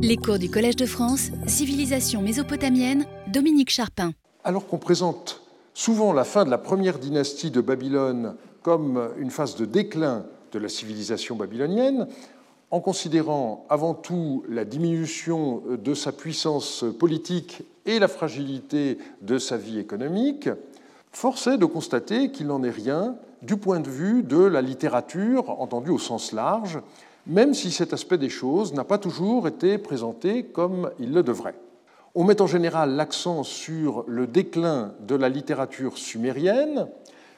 Les cours du Collège de France, Civilisation mésopotamienne, Dominique Charpin. Alors qu'on présente souvent la fin de la première dynastie de Babylone comme une phase de déclin de la civilisation babylonienne, en considérant avant tout la diminution de sa puissance politique et la fragilité de sa vie économique, force est de constater qu'il n'en est rien du point de vue de la littérature entendue au sens large, même si cet aspect des choses n'a pas toujours été présenté comme il le devrait. On met en général l'accent sur le déclin de la littérature sumérienne,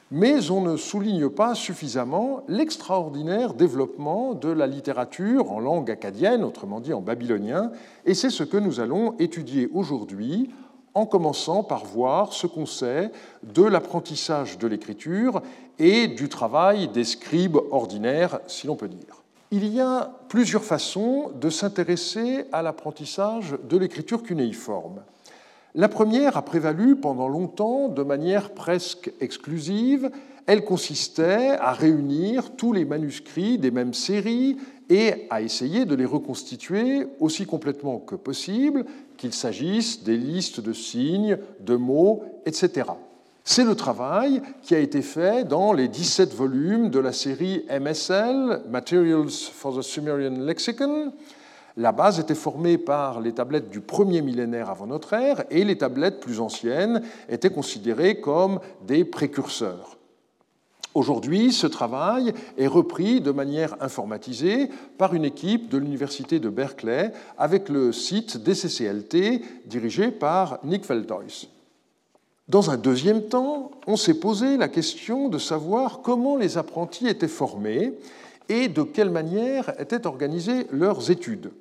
mais on ne souligne pas suffisamment l'extraordinaire développement de la littérature en langue acadienne, autrement dit en babylonien, et c'est ce que nous allons étudier aujourd'hui en commençant par voir ce qu'on sait de l'apprentissage de l'écriture et du travail des scribes ordinaires, si l'on peut dire. Il y a plusieurs façons de s'intéresser à l'apprentissage de l'écriture cunéiforme. La première a prévalu pendant longtemps de manière presque exclusive. Elle consistait à réunir tous les manuscrits des mêmes séries et à essayer de les reconstituer aussi complètement que possible, qu'il s'agisse des listes de signes, de mots, etc. C'est le travail qui a été fait dans les 17 volumes de la série MSL, Materials for the Sumerian Lexicon, la base était formée par les tablettes du premier millénaire avant notre ère et les tablettes plus anciennes étaient considérées comme des précurseurs. Aujourd'hui, ce travail est repris de manière informatisée par une équipe de l'Université de Berkeley avec le site DCCLT dirigé par Nick Feldhuis. Dans un deuxième temps, on s'est posé la question de savoir comment les apprentis étaient formés et de quelle manière étaient organisées leurs études.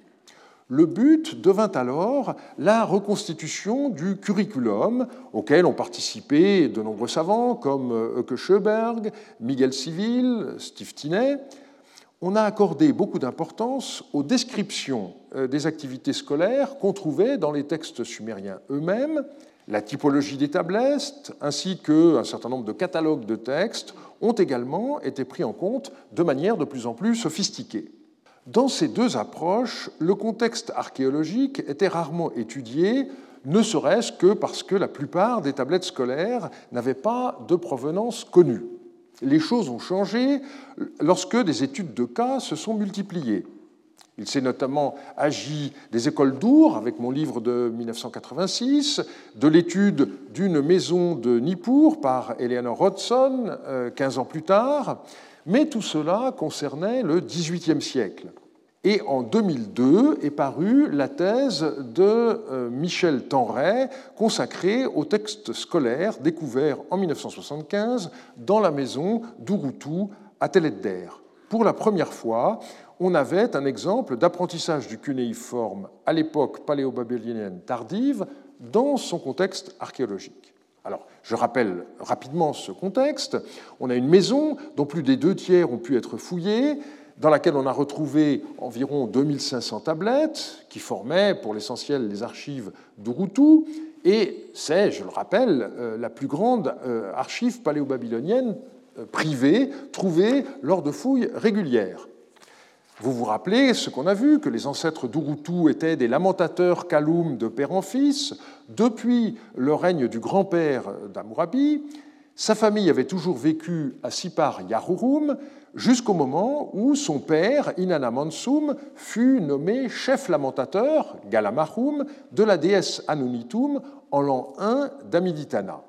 Le but devint alors la reconstitution du curriculum auquel ont participé de nombreux savants comme Euke Schöberg, Miguel Civil, Steve Tinney. On a accordé beaucoup d'importance aux descriptions euh, des activités scolaires qu'on trouvait dans les textes sumériens eux-mêmes, la typologie des tablettes, ainsi qu'un certain nombre de catalogues de textes ont également été pris en compte de manière de plus en plus sophistiquée. Dans ces deux approches, le contexte archéologique était rarement étudié, ne serait-ce que parce que la plupart des tablettes scolaires n'avaient pas de provenance connue. Les choses ont changé lorsque des études de cas se sont multipliées. Il s'est notamment agi des écoles d'Our, avec mon livre de 1986, de l'étude d'une maison de Nippur par Eleanor Hodgson, 15 euh, ans plus tard, mais tout cela concernait le XVIIIe siècle. Et en 2002 est parue la thèse de euh, Michel Tenray consacrée aux textes scolaires découverts en 1975 dans la maison d'Urutu à Teledder. Pour la première fois, on avait un exemple d'apprentissage du cunéiforme à l'époque paléo-babylonienne tardive dans son contexte archéologique. Alors, je rappelle rapidement ce contexte. On a une maison dont plus des deux tiers ont pu être fouillés, dans laquelle on a retrouvé environ 2500 tablettes qui formaient pour l'essentiel les archives d'Urutu, et c'est, je le rappelle, euh, la plus grande euh, archive paléo-babylonienne euh, privée trouvée lors de fouilles régulières. Vous vous rappelez ce qu'on a vu, que les ancêtres d'Urutu étaient des lamentateurs Kaloum de père en fils, depuis le règne du grand-père d'Amurabi. Sa famille avait toujours vécu à Sipar Yahurum, jusqu'au moment où son père, Inanna Mansum, fut nommé chef lamentateur, Galamahum, de la déesse Anunitum en l'an 1 d'Amiditana.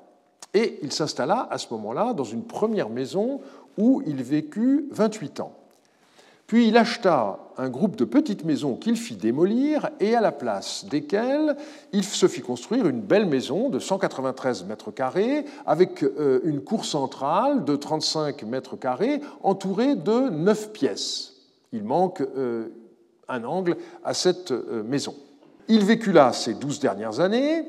Et il s'installa à ce moment-là dans une première maison où il vécut 28 ans. Puis il acheta un groupe de petites maisons qu'il fit démolir et à la place desquelles il se fit construire une belle maison de 193 mètres carrés avec euh, une cour centrale de 35 mètres carrés entourée de neuf pièces. Il manque euh, un angle à cette euh, maison. Il vécut là ces douze dernières années.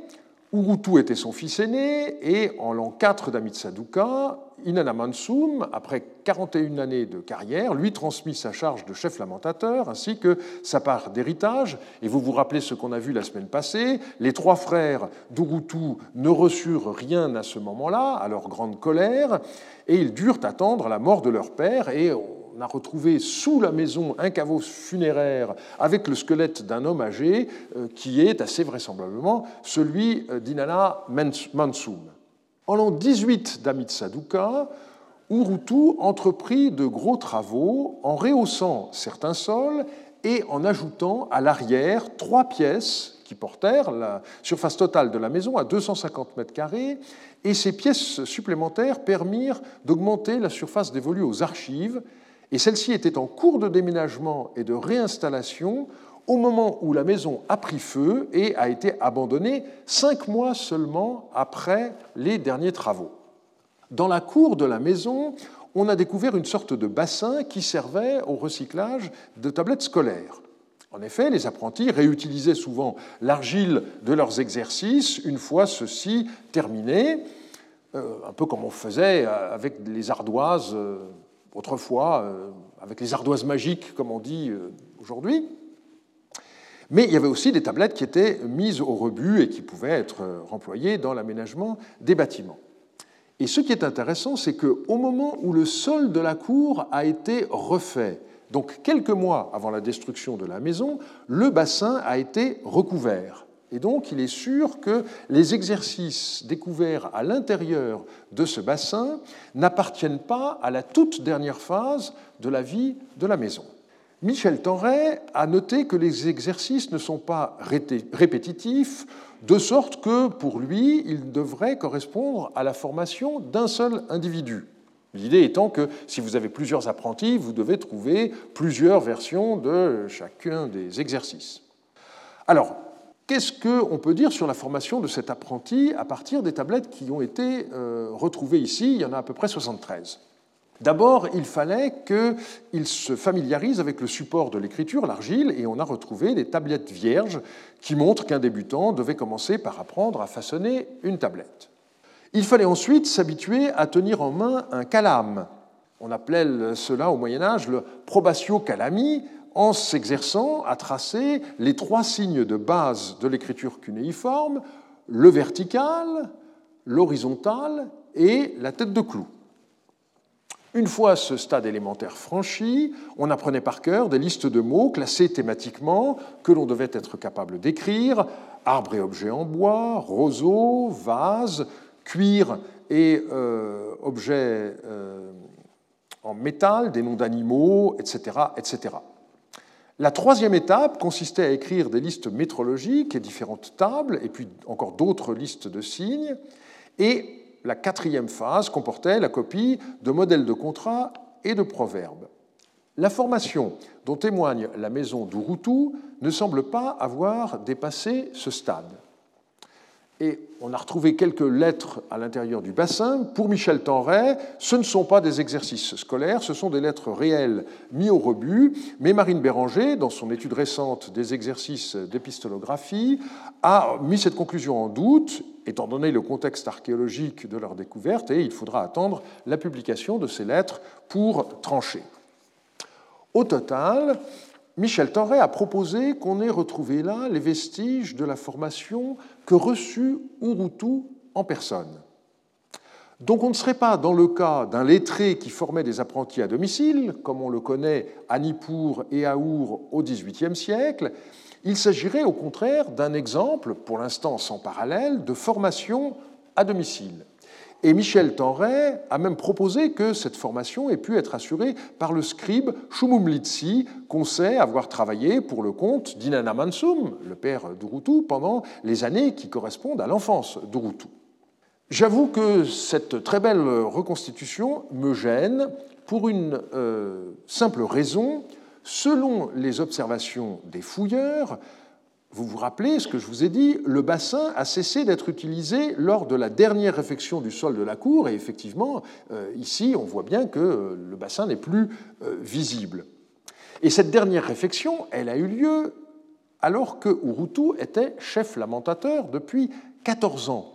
Urutu était son fils aîné et en l'an 4 d'Amitsaduka, Inanna Mansum, après 41 années de carrière, lui transmit sa charge de chef lamentateur ainsi que sa part d'héritage. Et vous vous rappelez ce qu'on a vu la semaine passée, les trois frères d'Urutu ne reçurent rien à ce moment-là, à leur grande colère, et ils durent attendre la mort de leur père et on a retrouvé sous la maison un caveau funéraire avec le squelette d'un homme âgé euh, qui est assez vraisemblablement celui euh, d'Inanna Mansoum. En l'an 18 d'Amitsaduka, Urutu entreprit de gros travaux en rehaussant certains sols et en ajoutant à l'arrière trois pièces qui portèrent la surface totale de la maison à 250 mètres carrés, et ces pièces supplémentaires permirent d'augmenter la surface dévolue aux archives, et celle-ci était en cours de déménagement et de réinstallation au moment où la maison a pris feu et a été abandonnée cinq mois seulement après les derniers travaux. Dans la cour de la maison, on a découvert une sorte de bassin qui servait au recyclage de tablettes scolaires. En effet, les apprentis réutilisaient souvent l'argile de leurs exercices une fois ceux-ci terminés, euh, un peu comme on faisait avec les ardoises euh, autrefois, euh, avec les ardoises magiques, comme on dit aujourd'hui. Mais il y avait aussi des tablettes qui étaient mises au rebut et qui pouvaient être remployées dans l'aménagement des bâtiments. Et ce qui est intéressant, c'est qu'au moment où le sol de la cour a été refait, donc quelques mois avant la destruction de la maison, le bassin a été recouvert. Et donc il est sûr que les exercices découverts à l'intérieur de ce bassin n'appartiennent pas à la toute dernière phase de la vie de la maison. Michel Tenray a noté que les exercices ne sont pas répétitifs, de sorte que pour lui, ils devraient correspondre à la formation d'un seul individu. L'idée étant que si vous avez plusieurs apprentis, vous devez trouver plusieurs versions de chacun des exercices. Alors, qu'est-ce qu'on peut dire sur la formation de cet apprenti à partir des tablettes qui ont été euh, retrouvées ici? Il y en a à peu près 73. D'abord, il fallait qu'il se familiarise avec le support de l'écriture, l'argile, et on a retrouvé des tablettes vierges qui montrent qu'un débutant devait commencer par apprendre à façonner une tablette. Il fallait ensuite s'habituer à tenir en main un calame. On appelait cela au Moyen Âge le probatio calami, en s'exerçant à tracer les trois signes de base de l'écriture cunéiforme, le vertical, l'horizontal et la tête de clou. Une fois ce stade élémentaire franchi, on apprenait par cœur des listes de mots classés thématiquement que l'on devait être capable d'écrire, arbre et objets en bois, roseau, vase, cuir et euh, objets euh, en métal, des noms d'animaux, etc., etc. La troisième étape consistait à écrire des listes métrologiques et différentes tables, et puis encore d'autres listes de signes. Et la quatrième phase comportait la copie de modèles de contrats et de proverbes. La formation dont témoigne la maison d'Urutu ne semble pas avoir dépassé ce stade. Et on a retrouvé quelques lettres à l'intérieur du bassin. Pour Michel Tenray, ce ne sont pas des exercices scolaires, ce sont des lettres réelles mises au rebut. Mais Marine Béranger, dans son étude récente des exercices d'épistolographie, a mis cette conclusion en doute, étant donné le contexte archéologique de leur découverte, et il faudra attendre la publication de ces lettres pour trancher. Au total, Michel Torret a proposé qu'on ait retrouvé là les vestiges de la formation que reçut Urutu en personne. Donc on ne serait pas dans le cas d'un lettré qui formait des apprentis à domicile, comme on le connaît à Nippur et à Our au XVIIIe siècle. Il s'agirait au contraire d'un exemple, pour l'instant sans parallèle, de formation à domicile. Et Michel Tenray a même proposé que cette formation ait pu être assurée par le scribe Shumumlitsi, qu'on sait avoir travaillé pour le compte d'Inanna Mansum, le père d'Urutu, pendant les années qui correspondent à l'enfance d'Urutu. J'avoue que cette très belle reconstitution me gêne pour une euh, simple raison. Selon les observations des fouilleurs, vous vous rappelez ce que je vous ai dit, le bassin a cessé d'être utilisé lors de la dernière réfection du sol de la cour, et effectivement, euh, ici, on voit bien que euh, le bassin n'est plus euh, visible. Et cette dernière réfection, elle a eu lieu alors que Urutu était chef lamentateur depuis 14 ans.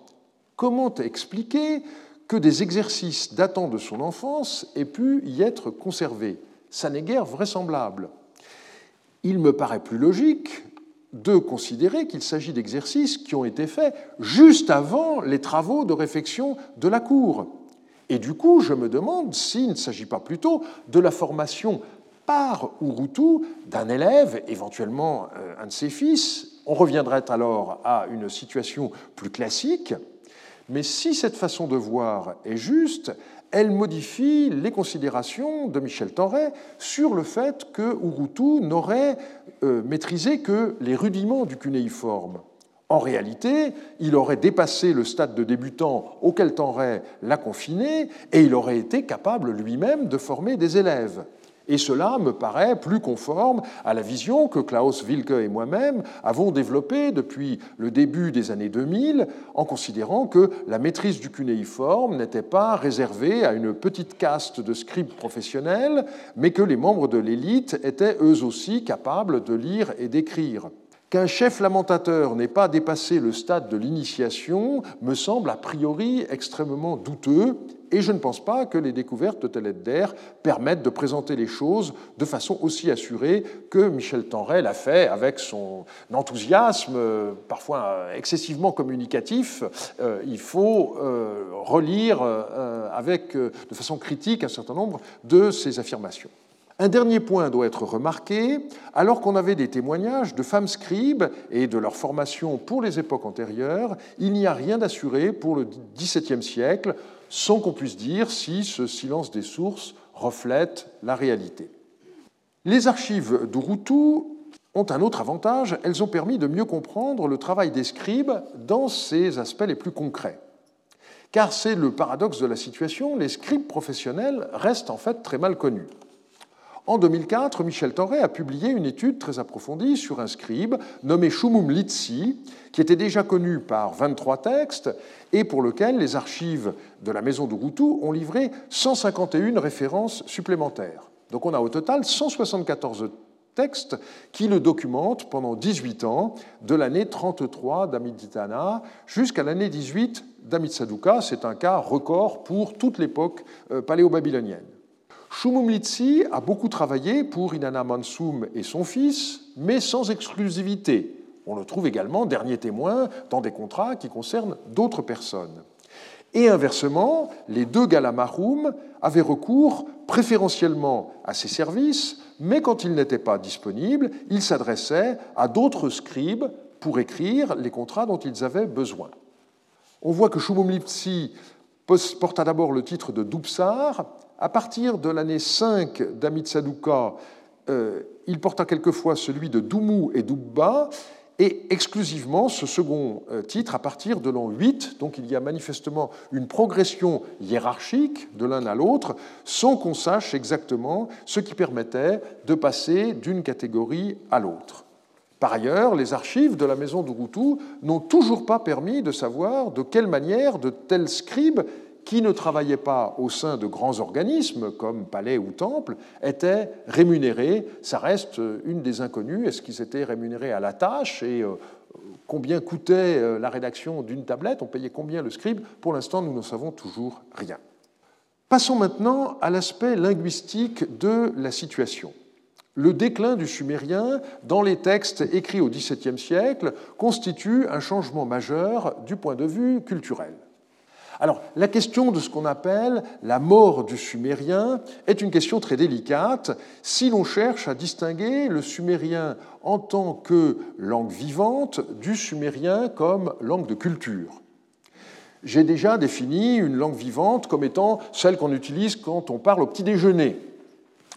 Comment expliquer que des exercices datant de son enfance aient pu y être conservés? Ça n'est guère vraisemblable. Il me paraît plus logique de considérer qu'il s'agit d'exercices qui ont été faits juste avant les travaux de réfection de la Cour. Et du coup, je me demande s'il ne s'agit pas plutôt de la formation par Urutu d'un élève, éventuellement euh, un de ses fils. On reviendrait alors à une situation plus classique. Mais si cette façon de voir est juste, elle modifie les considérations de Michel Tenray sur le fait que Urutu n'aurait euh, maîtrisé que les rudiments du cunéiforme. En réalité, il aurait dépassé le stade de débutant auquel Tenray l'a confiné et il aurait été capable lui-même de former des élèves. Et cela me paraît plus conforme à la vision que Klaus Wilke et moi-même avons développée depuis le début des années 2000, en considérant que la maîtrise du cunéiforme n'était pas réservée à une petite caste de scribes professionnels, mais que les membres de l'élite étaient eux aussi capables de lire et d'écrire. Qu'un chef lamentateur n'ait pas dépassé le stade de l'initiation me semble a priori extrêmement douteux, et je ne pense pas que les découvertes de Teledder permettent de présenter les choses de façon aussi assurée que Michel Tenray l'a fait avec son enthousiasme, parfois excessivement communicatif. Euh, il faut euh, relire euh, avec, de façon critique un certain nombre de ses affirmations. Un dernier point doit être remarqué, alors qu'on avait des témoignages de femmes scribes et de leur formation pour les époques antérieures, il n'y a rien d'assuré pour le XVIIe siècle, sans qu'on puisse dire si ce silence des sources reflète la réalité. Les archives d'Urutu ont un autre avantage, elles ont permis de mieux comprendre le travail des scribes dans ses aspects les plus concrets. Car c'est le paradoxe de la situation, les scribes professionnels restent en fait très mal connus. En 2004, Michel Torré a publié une étude très approfondie sur un scribe nommé Shumum Litsi, qui était déjà connu par 23 textes et pour lequel les archives de la maison de Routou ont livré 151 références supplémentaires. Donc on a au total 174 textes qui le documentent pendant 18 ans, de l'année 33 d'Amiditana jusqu'à l'année 18 d'Amitsaduka. C'est un cas record pour toute l'époque euh, paléo-babylonienne. Shumumlitsi a beaucoup travaillé pour Inanna Mansoum et son fils, mais sans exclusivité. On le trouve également dernier témoin dans des contrats qui concernent d'autres personnes. Et inversement, les deux Galamaroum avaient recours préférentiellement à ces services, mais quand ils n'étaient pas disponibles, ils s'adressaient à d'autres scribes pour écrire les contrats dont ils avaient besoin. On voit que Shumumlitsi porta d'abord le titre de Dupsar à partir de l'année 5 d'Amitsaduka, euh, il porta quelquefois celui de Doumou et Doubba, et exclusivement ce second euh, titre à partir de l'an 8. Donc il y a manifestement une progression hiérarchique de l'un à l'autre, sans qu'on sache exactement ce qui permettait de passer d'une catégorie à l'autre. Par ailleurs, les archives de la maison d'Urutu n'ont toujours pas permis de savoir de quelle manière de tels scribes qui ne travaillaient pas au sein de grands organismes comme palais ou temple étaient rémunérés. Ça reste une des inconnues. Est-ce qu'ils étaient rémunérés à la tâche et euh, combien coûtait euh, la rédaction d'une tablette? On payait combien le scribe? Pour l'instant, nous n'en savons toujours rien. Passons maintenant à l'aspect linguistique de la situation. Le déclin du sumérien dans les textes écrits au XVIIe siècle constitue un changement majeur du point de vue culturel. Alors, la question de ce qu'on appelle la mort du sumérien est une question très délicate si l'on cherche à distinguer le sumérien en tant que langue vivante du sumérien comme langue de culture. J'ai déjà défini une langue vivante comme étant celle qu'on utilise quand on parle au petit déjeuner.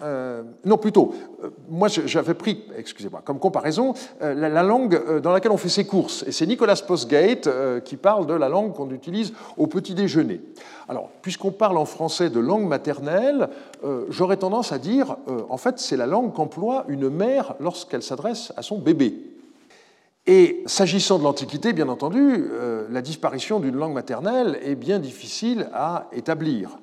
Euh, non, plutôt, euh, moi j'avais pris, excusez-moi, comme comparaison, euh, la, langue dans laquelle on fait ses courses. Et c'est Nicolas Postgate qui parle de la langue qu'on utilise au petit déjeuner. Alors, puisqu'on parle en français de langue maternelle, j'aurais tendance à dire, en fait, c'est la langue qu'emploie une mère lorsqu'elle s'adresse à son bébé. Et s'agissant de l'Antiquité, bien entendu, la disparition d'une langue maternelle est bien difficile à établir.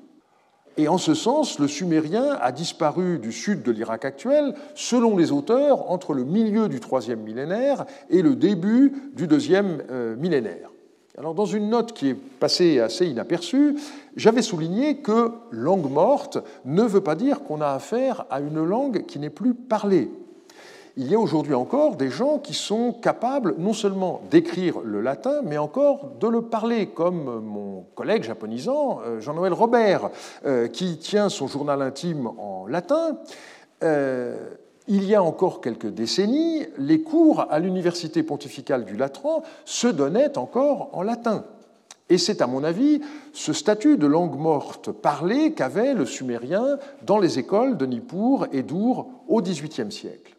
Et en ce sens, le sumérien a disparu du sud de l'Irak actuel, selon les auteurs, entre le milieu du troisième millénaire et le début du deuxième euh, millénaire. Alors, dans une note qui est passée assez inaperçue, j'avais souligné que langue morte ne veut pas dire qu'on a affaire à une langue qui n'est plus parlée. Il y a aujourd'hui encore des gens qui sont capables non seulement d'écrire le latin, mais encore de le parler, comme mon collègue japonisant, euh, Jean-Noël Robert, euh, qui tient son journal intime en latin. Euh, il y a encore quelques décennies, les cours à l'Université pontificale du Latran se donnaient encore en latin. Et c'est, à mon avis, ce statut de langue morte parlée qu'avait le sumérien dans les écoles de Nippur et d'Our au XVIIIe siècle.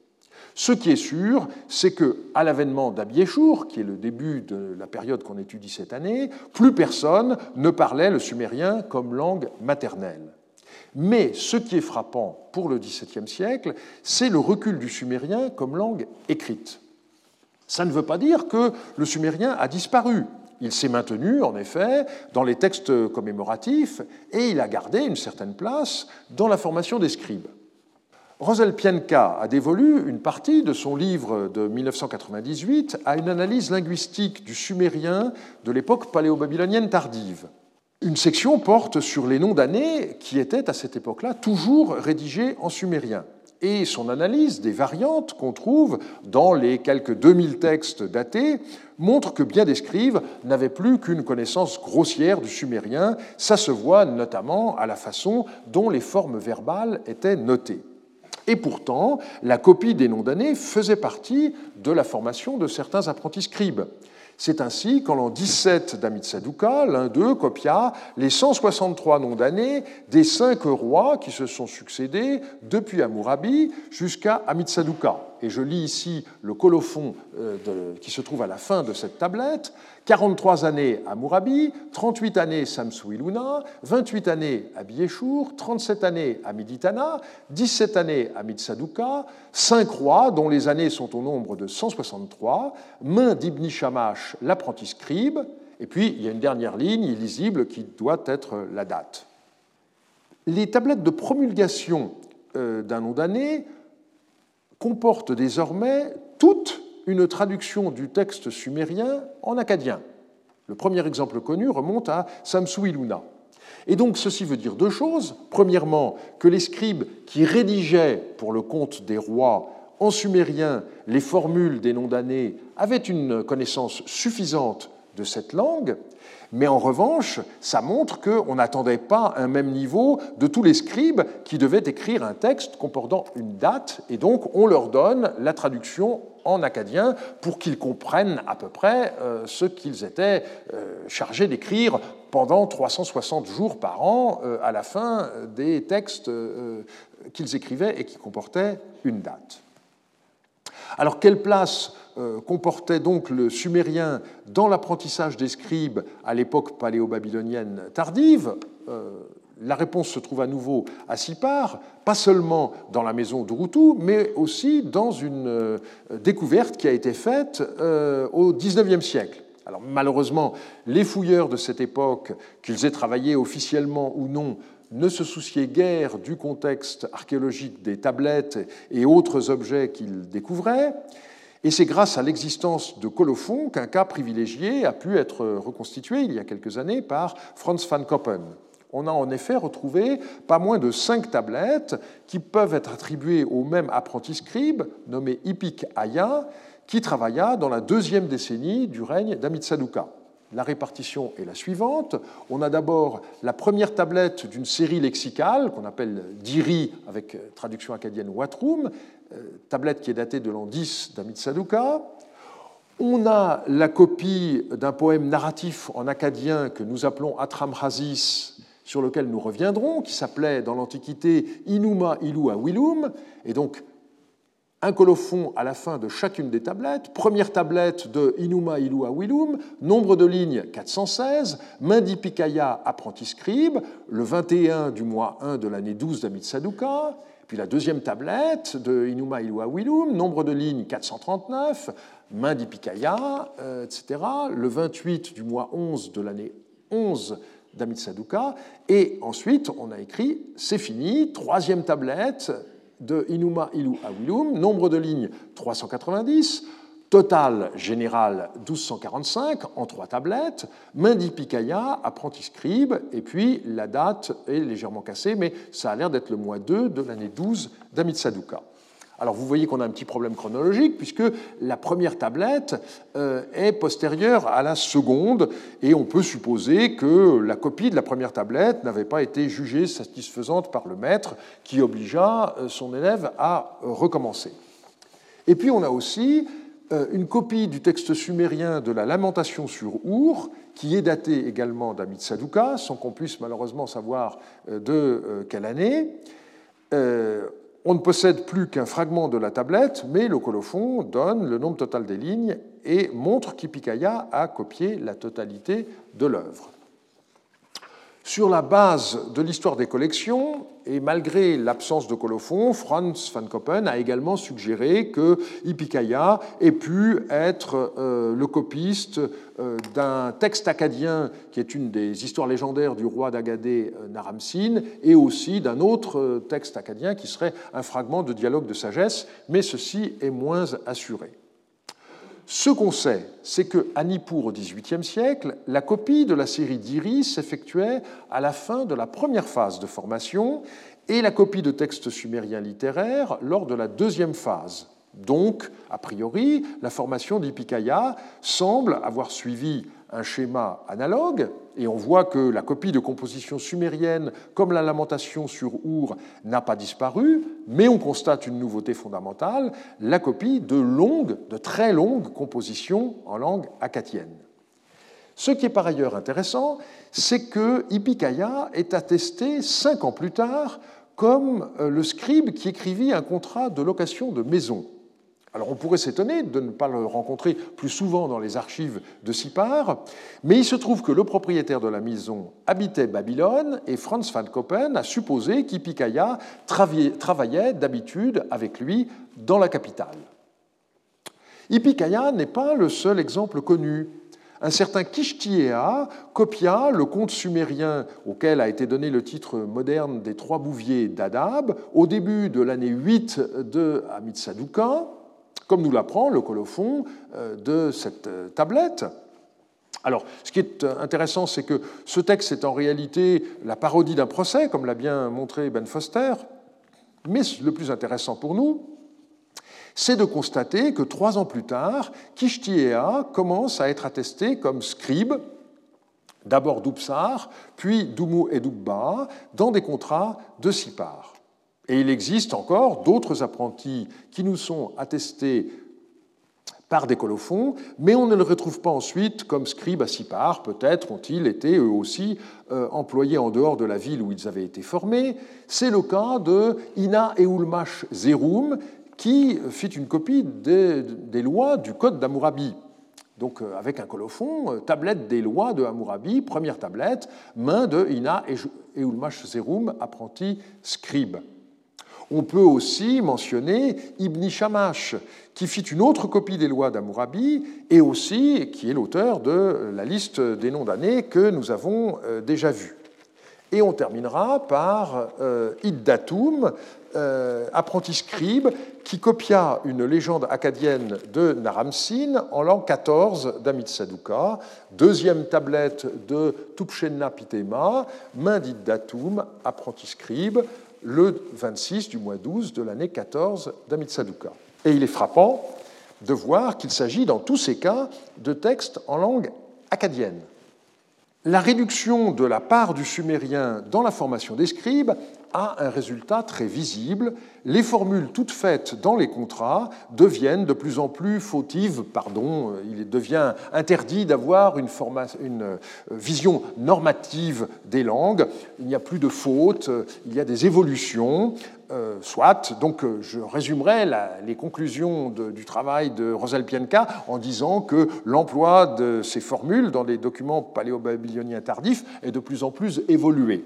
Ce qui est sûr, c'est que, à l'avènement d'Abieshur, qui est le début de la période qu'on étudie cette année, plus personne ne parlait le sumérien comme langue maternelle. Mais ce qui est frappant pour le XVIIe siècle, c'est le recul du sumérien comme langue écrite. Ça ne veut pas dire que le sumérien a disparu. Il s'est maintenu, en effet, dans les textes commémoratifs et il a gardé une certaine place dans la formation des scribes. Rosel Pienka a dévolu une partie de son livre de 1998 à une analyse linguistique du sumérien de l'époque paléo-babylonienne tardive. Une section porte sur les noms d'années qui étaient à cette époque-là toujours rédigés en sumérien et son analyse des variantes qu'on trouve dans les quelques 2000 textes datés montre que bien des scribes n'avaient plus qu'une connaissance grossière du sumérien. Ça se voit notamment à la façon dont les formes verbales étaient notées. Et pourtant, la copie des noms d'années faisait partie de la formation de certains apprentis scribes. C'est ainsi qu'en l'an 17 d'Amitsaduka, l'un d'eux copia les 163 noms d'années des cinq rois qui se sont succédés depuis Amurabi jusqu'à Amitsaduka et je lis ici le colophon euh, qui se trouve à la fin de cette tablette, 43 années à Murabi, 38 années Samsuiluna, 28 années à Bieshur, 37 années à Miditana, 17 années à Mitsaduka, 5 rois dont les années sont au nombre de 163, main d'Ibni Shamash, l'apprenti scribe, et puis il y a une dernière ligne illisible qui doit être la date. Les tablettes de promulgation euh, d'un nom d'année comporte désormais toute une traduction du texte sumérien en acadien. Le premier exemple connu remonte à Samsu-Iluna. Et donc ceci veut dire deux choses. Premièrement, que les scribes qui rédigeaient pour le compte des rois en sumérien les formules des noms d'années avaient une connaissance suffisante de cette langue, mais en revanche, ça montre qu'on n'attendait pas un même niveau de tous les scribes qui devaient écrire un texte comportant une date, et donc on leur donne la traduction en acadien pour qu'ils comprennent à peu près euh, ce qu'ils étaient euh, chargés d'écrire pendant 360 jours par an euh, à la fin des textes qu'ils écrivaient et qui comportaient une date. Alors quelle place comportait donc le sumérien dans l'apprentissage des scribes à l'époque paléo-babylonienne tardive euh, La réponse se trouve à nouveau à Sipar, pas seulement dans la maison d'Urutu, mais aussi dans une euh, découverte qui a été faite au XIXe siècle. Alors malheureusement, les fouilleurs de cette époque, qu'ils aient travaillé officiellement ou non, ne se souciaient guère du contexte archéologique des tablettes et autres objets qu'ils découvraient. Et c'est grâce à l'existence de colophons qu'un cas privilégié a pu être reconstitué il y a quelques années par Franz van Koppen. On a en effet retrouvé pas moins de cinq tablettes qui peuvent être attribuées au même apprenti scribe nommé Ipik Aya, qui travailla dans la deuxième décennie du règne d'Amitsaduka. La répartition est la suivante. On a d'abord la première tablette d'une série lexicale qu'on appelle Diri avec traduction acadienne Watrum, tablette qui est datée de l'an 10 d'Amit Saduka. On a la copie d'un poème narratif en acadien que nous appelons Atramhasis, sur lequel nous reviendrons, qui s'appelait dans l'Antiquité Inuma Ilu Awilum, et donc un colophon à la fin de chacune des tablettes. Première tablette de Inuma Ilu Awilum, nombre de lignes 416, Mindi Pikaya, apprenti scribe, le 21 du mois 1 de l'année 12 d'Amit Saduka. Puis la deuxième tablette de Inuma Ilua Wilum, nombre de lignes 439, main d'Ipikaya, euh, etc. Le 28 du mois 11 de l'année 11 d'Amitsaduka. Et ensuite, on a écrit C'est fini, troisième tablette de Inuma Ilu Awilum, nombre de lignes 390, Total général 1245 en trois tablettes, Mindi Pikaya, apprenti scribe, et puis la date est légèrement cassée, mais ça a l'air d'être le mois 2 de l'année 12 d'Amitsaduka. Alors vous voyez qu'on a un petit problème chronologique puisque la première tablette euh, est postérieure à la seconde et on peut supposer que la copie de la première tablette n'avait pas été jugée satisfaisante par le maître qui obligea euh, son élève à recommencer. Et puis on a aussi une copie du texte sumérien de la Lamentation sur Our, qui est datée également d'Amitsaduka, sans qu'on puisse malheureusement savoir de quelle année. On ne possède plus qu'un fragment de la tablette, mais le colophon donne le nombre total des lignes et montre qu'Ipikaya a copié la totalité de l'œuvre. Sur la base de l'histoire des collections, et malgré l'absence de colophon, Franz van Koppen a également suggéré que Ipikaya ait pu être euh, le copiste euh, d'un texte acadien qui est une des histoires légendaires du roi d'Agadé euh, Naramsin, et aussi d'un autre texte acadien qui serait un fragment de dialogue de sagesse, mais ceci est moins assuré. Ce qu'on sait, c'est qu'à Nippur au XVIIIe siècle, la copie de la série d'Iris s'effectuait à la fin de la première phase de formation et la copie de textes sumériens littéraires lors de la deuxième phase. Donc, a priori, la formation d'Ipikaya semble avoir suivi un schéma analogue, et on voit que la copie de composition sumérienne, comme la lamentation sur Our, n'a pas disparu, mais on constate une nouveauté fondamentale, la copie de longues, de très longues compositions en langue akatienne. Ce qui est par ailleurs intéressant, c'est que Ipikaya est attesté cinq ans plus tard comme euh, le scribe qui écrivit un contrat de location de maison. Alors on pourrait s'étonner de ne pas le rencontrer plus souvent dans les archives de Sipar, mais il se trouve que le propriétaire de la maison habitait Babylone et Franz van Koppen a supposé qu'Ipikaya travaillait d'habitude avec lui dans la capitale. Ipikaya n'est pas le seul exemple connu. Un certain Kishtiea copia le conte sumérien auquel a été donné le titre moderne des Trois Bouviers d'Adab au début de l'année 8 de Amitsaduka comme nous l'apprend le colophon euh, de cette euh, tablette. Alors, ce qui est euh, intéressant, c'est que ce texte est en réalité la parodie d'un procès, comme l'a bien montré Ben Foster. Mais le plus intéressant pour nous, c'est de constater que trois ans plus tard, Kishtiea commence à être attesté comme scribe, d'abord d'Upsar, puis d'Umu et d'Ubba, dans des contrats de Sipar. Et il existe encore d'autres apprentis qui nous sont attestés par des colophons, mais on ne les retrouve pas ensuite comme scribes à Sipar. Peut-être ont-ils été eux aussi euh, employés en dehors de la ville où ils avaient été formés. C'est le cas de Ina Eulmash Zerum, qui fit une copie des, lois du Code d'Amourabi. Donc euh, avec un colophon, euh, tablette des lois de Hammurabi, première tablette, main de Ina Eulmash Zerum, apprenti scribe. On peut aussi mentionner Ibn Shamash, qui fit une autre copie des lois d'Amourabi et aussi qui est l'auteur de la liste des noms d'années que nous avons euh, déjà vue. Et on terminera par euh, Iddatum, euh, apprenti scribe, qui copia une légende acadienne de Naramsin en l'an 14 d'Amitsaduka, deuxième tablette de Tupchenna Pitema, main d'Iddatum, apprenti scribe, le 26 du mois 12 de l'année 14 d'Amitsaduka. Et il est frappant de voir qu'il s'agit dans tous ces cas de textes en langue acadienne. La réduction de la part du sumérien dans la formation des scribes a un résultat très visible. Les formules toutes faites dans les contrats deviennent de plus en plus fautives, pardon, il devient interdit d'avoir une, euh, vision normative des langues, il n'y a plus de fautes, il y a des évolutions, euh, soit. Donc euh, je résumerai les conclusions du travail de Rosel Pienka en disant que l'emploi de ces formules dans les documents paléo-babyloniens tardifs est de plus en plus évolué.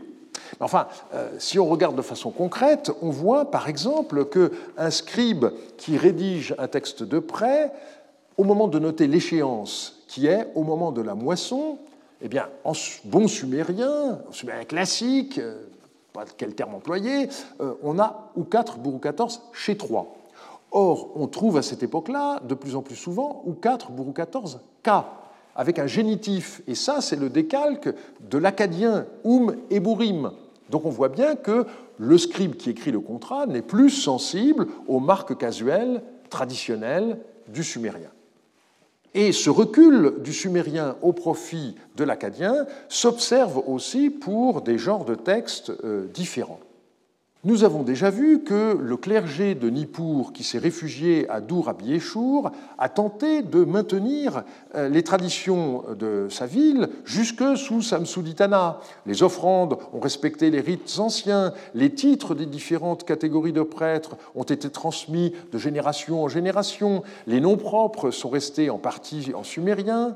Enfin, euh, si on regarde de façon concrète, on voit par exemple qu'un scribe qui rédige un texte de près, au moment de noter l'échéance qui est au moment de la moisson, eh bien, en bon sumérien, en sumérien classique, pas quel terme employer, euh, on a ou 4 bourg 14 chez 3. Or, on trouve à cette époque-là, de plus en plus souvent, ou 4 bourg 14 K, avec un génitif. Et ça, c'est le décalque de l'acadien um et bourim. Donc on voit bien que le scribe qui écrit le contrat n'est plus sensible aux marques casuelles traditionnelles du sumérien. Et ce recul du sumérien au profit de l'acadien s'observe aussi pour des genres de textes euh, différents. Nous avons déjà vu que le clergé de Nippur, qui s'est réfugié à Dur Abieshour, a tenté de maintenir euh, les traditions de sa ville jusque sous Samsuditana. Les offrandes ont respecté les rites anciens, les titres des différentes catégories de prêtres ont été transmis de génération en génération, les noms propres sont restés en partie en sumérien,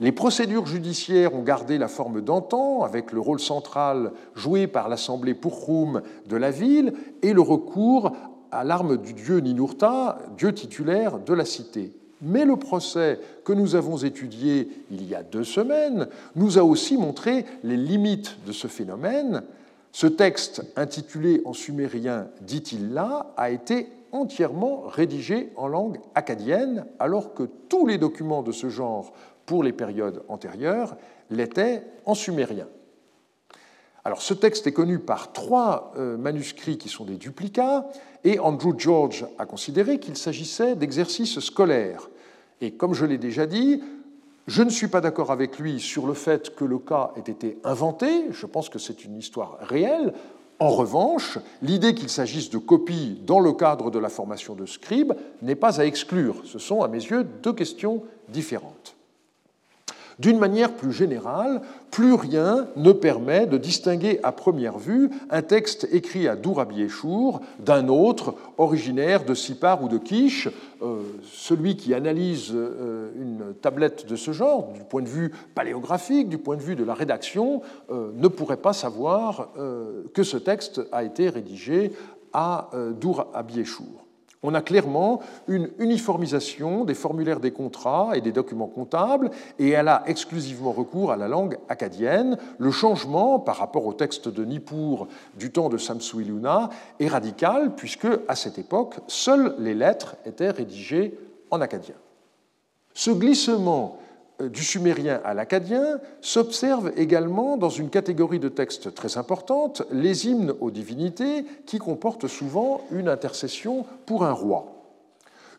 les procédures judiciaires ont gardé la forme d'antan, avec le rôle central joué par l'assemblée Purhum de la ville et le recours à l'arme du dieu Ninurta, dieu titulaire de la cité. Mais le procès que nous avons étudié il y a deux semaines nous a aussi montré les limites de ce phénomène. Ce texte, intitulé en sumérien Dit-il là, a été entièrement rédigé en langue acadienne, alors que tous les documents de ce genre pour les périodes antérieures, l'était en sumérien. Alors, ce texte est connu par trois euh, manuscrits qui sont des duplicats, et Andrew George a considéré qu'il s'agissait d'exercices scolaires. Et comme je l'ai déjà dit, je ne suis pas d'accord avec lui sur le fait que le cas ait été inventé, je pense que c'est une histoire réelle. En revanche, l'idée qu'il s'agisse de copies dans le cadre de la formation de scribe n'est pas à exclure. Ce sont, à mes yeux, deux questions différentes. D'une manière plus générale, plus rien ne permet de distinguer à première vue un texte écrit à Dourabiéchour d'un autre originaire de Sipar ou de Quiche. Euh, celui qui analyse euh, une tablette de ce genre, du point de vue paléographique, du point de vue de la rédaction, euh, ne pourrait pas savoir que ce texte a été rédigé à Dourabiéchour on a clairement une uniformisation des formulaires des contrats et des documents comptables, et elle a exclusivement recours à la langue acadienne. Le changement par rapport au texte de Nippur du temps de Samsuiluna est radical, puisque à cette époque, seules les lettres étaient rédigées en acadien. Ce glissement du sumérien à l'acadien s'observe également dans une catégorie de textes très importante, les hymnes aux divinités, qui comportent souvent une intercession pour un roi.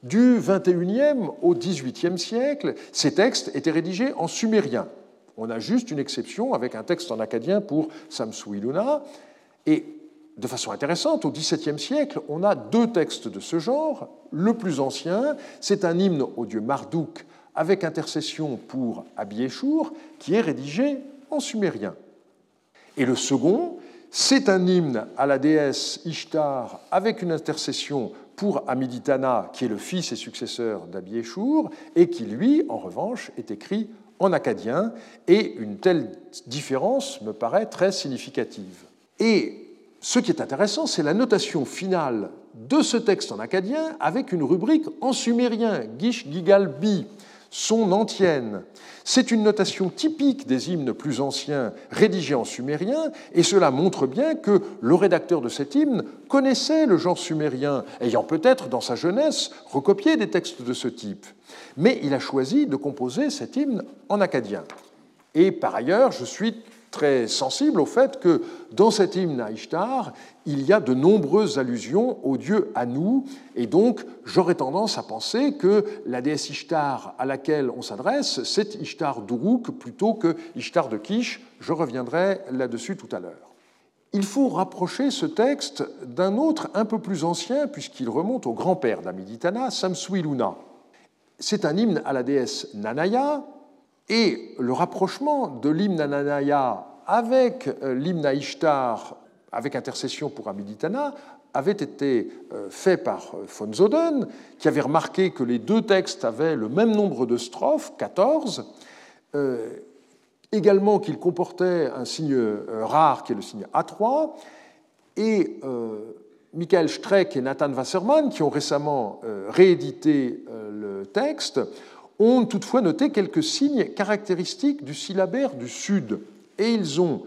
Du XXIe au XVIIIe siècle, ces textes étaient rédigés en sumérien. On a juste une exception avec un texte en acadien pour Samsuiluna. Et de façon intéressante, au XVIIe siècle, on a deux textes de ce genre. Le plus ancien, c'est un hymne au dieu Marduk avec intercession pour Abiéchour, qui est rédigé en sumérien. Et le second, c'est un hymne à la déesse Ishtar avec une intercession pour Amiditana, qui est le fils et successeur d'Abiéchour, et qui, lui, en revanche, est écrit en acadien, et une telle différence me paraît très significative. Et ce qui est intéressant, c'est la notation finale de ce texte en acadien avec une rubrique en sumérien, Gish Gigal Bi, sont antiennes. C'est une notation typique des hymnes plus anciens rédigés en sumérien, et cela montre bien que le rédacteur de cet hymne connaissait le genre sumérien, ayant peut-être dans sa jeunesse recopié des textes de ce type. Mais il a choisi de composer cet hymne en acadien. Et par ailleurs, je suis très sensible au fait que dans cet hymne à Ishtar, il y a de nombreuses allusions au dieu Anu, et donc j'aurais tendance à penser que la déesse Ishtar à laquelle on s'adresse, c'est Ishtar d'Uruk plutôt que Ishtar de Kish. Je reviendrai là-dessus tout à l'heure. Il faut rapprocher ce texte d'un autre un peu plus ancien, puisqu'il remonte au grand-père d'Amiditana, Samsuiluna. C'est un hymne à la déesse Nanaya, et le rapprochement de l'hymne à Nanaya avec euh, l'hymne Ishtar, avec intercession pour Amiditana, avait été euh, fait par euh, von Zoden, qui avait remarqué que les deux textes avaient le même nombre de strophes, 14, également qu'ils comportaient un signe rare qui est le signe A3, et Michael Streck et Nathan Wasserman, qui ont récemment réédité le texte, ont toutefois noté quelques signes caractéristiques du syllabaire du Sud. Et ils ont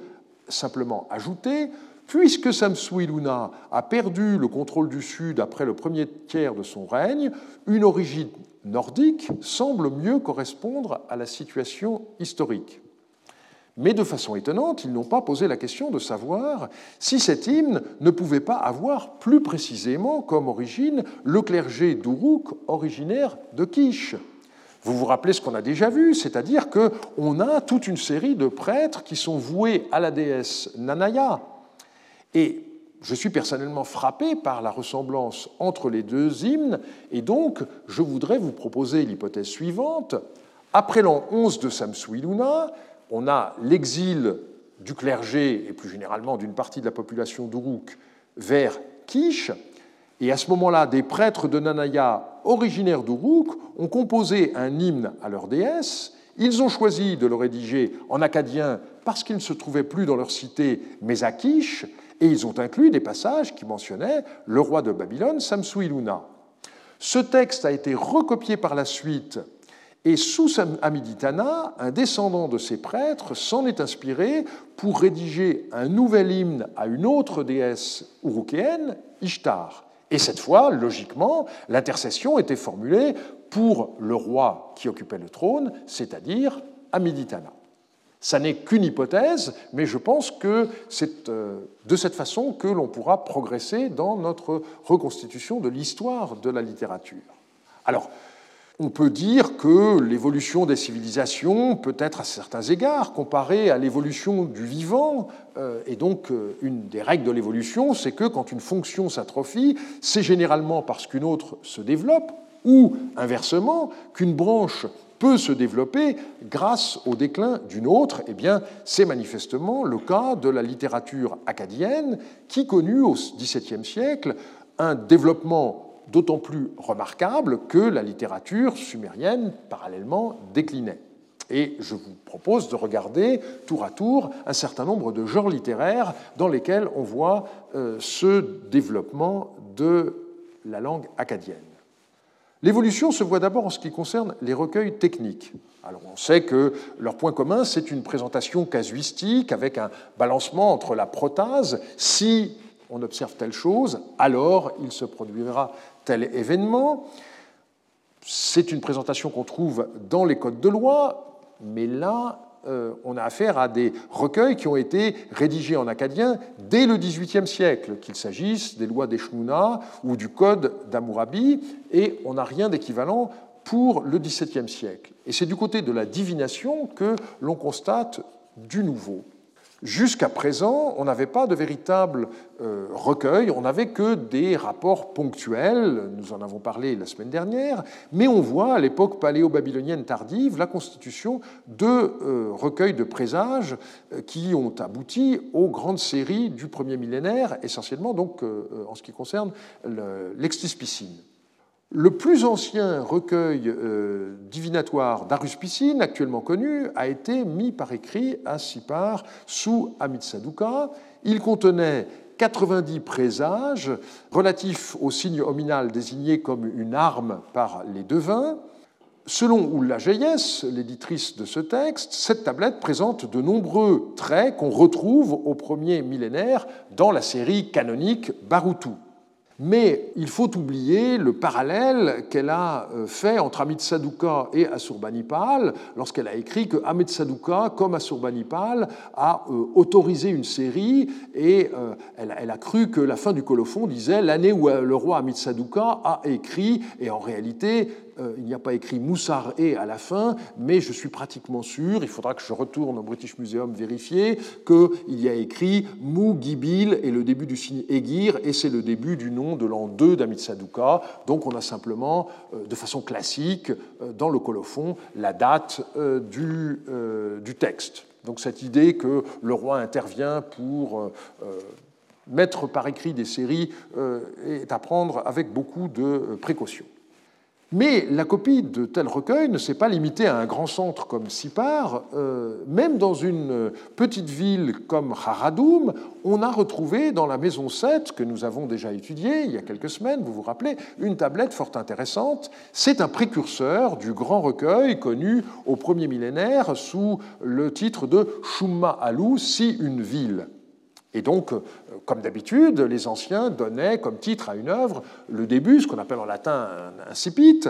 simplement ajouté Puisque Samsuiluna a perdu le contrôle du Sud après le premier tiers de son règne, une origine nordique semble mieux correspondre à la situation historique. Mais de façon étonnante, ils n'ont pas posé la question de savoir si cet hymne ne pouvait pas avoir plus précisément comme origine le clergé d'Uruk originaire de Kish. Vous vous rappelez ce qu'on a déjà vu, c'est-à-dire qu'on a toute une série de prêtres qui sont voués à la déesse Nanaya. Et je suis personnellement frappé par la ressemblance entre les deux hymnes, et donc je voudrais vous proposer l'hypothèse suivante. Après l'an 11 de Samsuiluna, on a l'exil du clergé et plus généralement d'une partie de la population d'Uruk vers Kish. Et à ce moment-là, des prêtres de Nanaya originaires d'Uruk ont composé un hymne à leur déesse. Ils ont choisi de le rédiger en acadien parce qu'il ne se trouvait plus dans leur cité, mais à Kish, et ils ont inclus des passages qui mentionnaient le roi de Babylone, Samsuiluna. Ce texte a été recopié par la suite et sous Amiditana, un descendant de ces prêtres s'en est inspiré pour rédiger un nouvel hymne à une autre déesse urukéenne, Ishtar. Et cette fois, logiquement, l'intercession était formulée pour le roi qui occupait le trône, c'est-à-dire Amiditana. Ça n'est qu'une hypothèse, mais je pense que c'est euh, de cette façon que l'on pourra progresser dans notre reconstitution de l'histoire de la littérature. On peut dire que l'évolution des civilisations peut être à certains égards comparée à l'évolution du vivant, euh, et donc euh, une des règles de l'évolution, c'est que quand une fonction s'atrophie, c'est généralement parce qu'une autre se développe, ou inversement, qu'une branche peut se développer grâce au déclin d'une autre, eh bien, c'est manifestement le cas de la littérature acadienne qui connut au XVIIe siècle un développement d'autant plus remarquable que la littérature sumérienne, parallèlement, déclinait. Et je vous propose de regarder tour à tour un certain nombre de genres littéraires dans lesquels on voit euh, ce développement de la langue acadienne. L'évolution se voit d'abord en ce qui concerne les recueils techniques. Alors on sait que leur point commun, c'est une présentation casuistique avec un balancement entre la protase. Si on observe telle chose, alors il se produira tel événement. C'est une présentation qu'on trouve dans les codes de loi, mais là, euh, on a affaire à des recueils qui ont été rédigés en acadien dès le XVIIIe siècle, qu'il s'agisse des lois d'Eshnouna ou du code d'Amourabi, et on n'a rien d'équivalent pour le XVIIe siècle. Et c'est du côté de la divination que l'on constate du nouveau. Jusqu'à présent, on n'avait pas de véritable euh, recueil, on n'avait que des rapports ponctuels, nous en avons parlé la semaine dernière, mais on voit à l'époque paléo-babylonienne tardive la constitution de euh, recueils de présages euh, qui ont abouti aux grandes séries du premier millénaire, essentiellement donc en ce qui concerne l'extispicine. Le plus ancien recueil euh, divinatoire d'Aruspicine, actuellement connu, a été mis par écrit à Sipar sous Amitsaduka. Il contenait 90 présages relatifs au signe hominal désigné comme une arme par les devins. Selon Ulla Geyes, l'éditrice de ce texte, cette tablette présente de nombreux traits qu'on retrouve au premier millénaire dans la série canonique Barutu. Mais il faut oublier le parallèle qu'elle a euh, fait entre Amitsaduka et Assurbanipal lorsqu'elle a écrit que Amitsaduka, comme Assurbanipal, a euh, autorisé une série et euh, elle a cru que la fin du colophon disait l'année où le roi Amitsaduka a écrit, et en réalité, euh, il n'y a pas écrit Moussar et à la fin, mais je suis pratiquement sûr, il faudra que je retourne au British Museum vérifier, qu'il y a écrit Mou Gibil et le début du signe Egir, et c'est le début du nom de l'an 2 d'Amitsaduka. Donc on a simplement, euh, de façon classique, euh, dans le colophon, la date du, du texte. Donc cette idée que le roi intervient pour mettre par écrit des séries est à prendre avec beaucoup de précautions. Mais la copie de tel recueil ne s'est pas limitée à un grand centre comme Sipar. Euh, même dans une petite ville comme Haradoum, on a retrouvé dans la maison 7, que nous avons déjà étudiée il y a quelques semaines, vous vous rappelez, une tablette fort intéressante. C'est un précurseur du grand recueil connu au premier millénaire sous le titre de Shumma Alou, si une ville. Et donc, euh, comme d'habitude, les anciens donnaient comme titre à une œuvre le début, ce qu'on appelle en latin un incipit,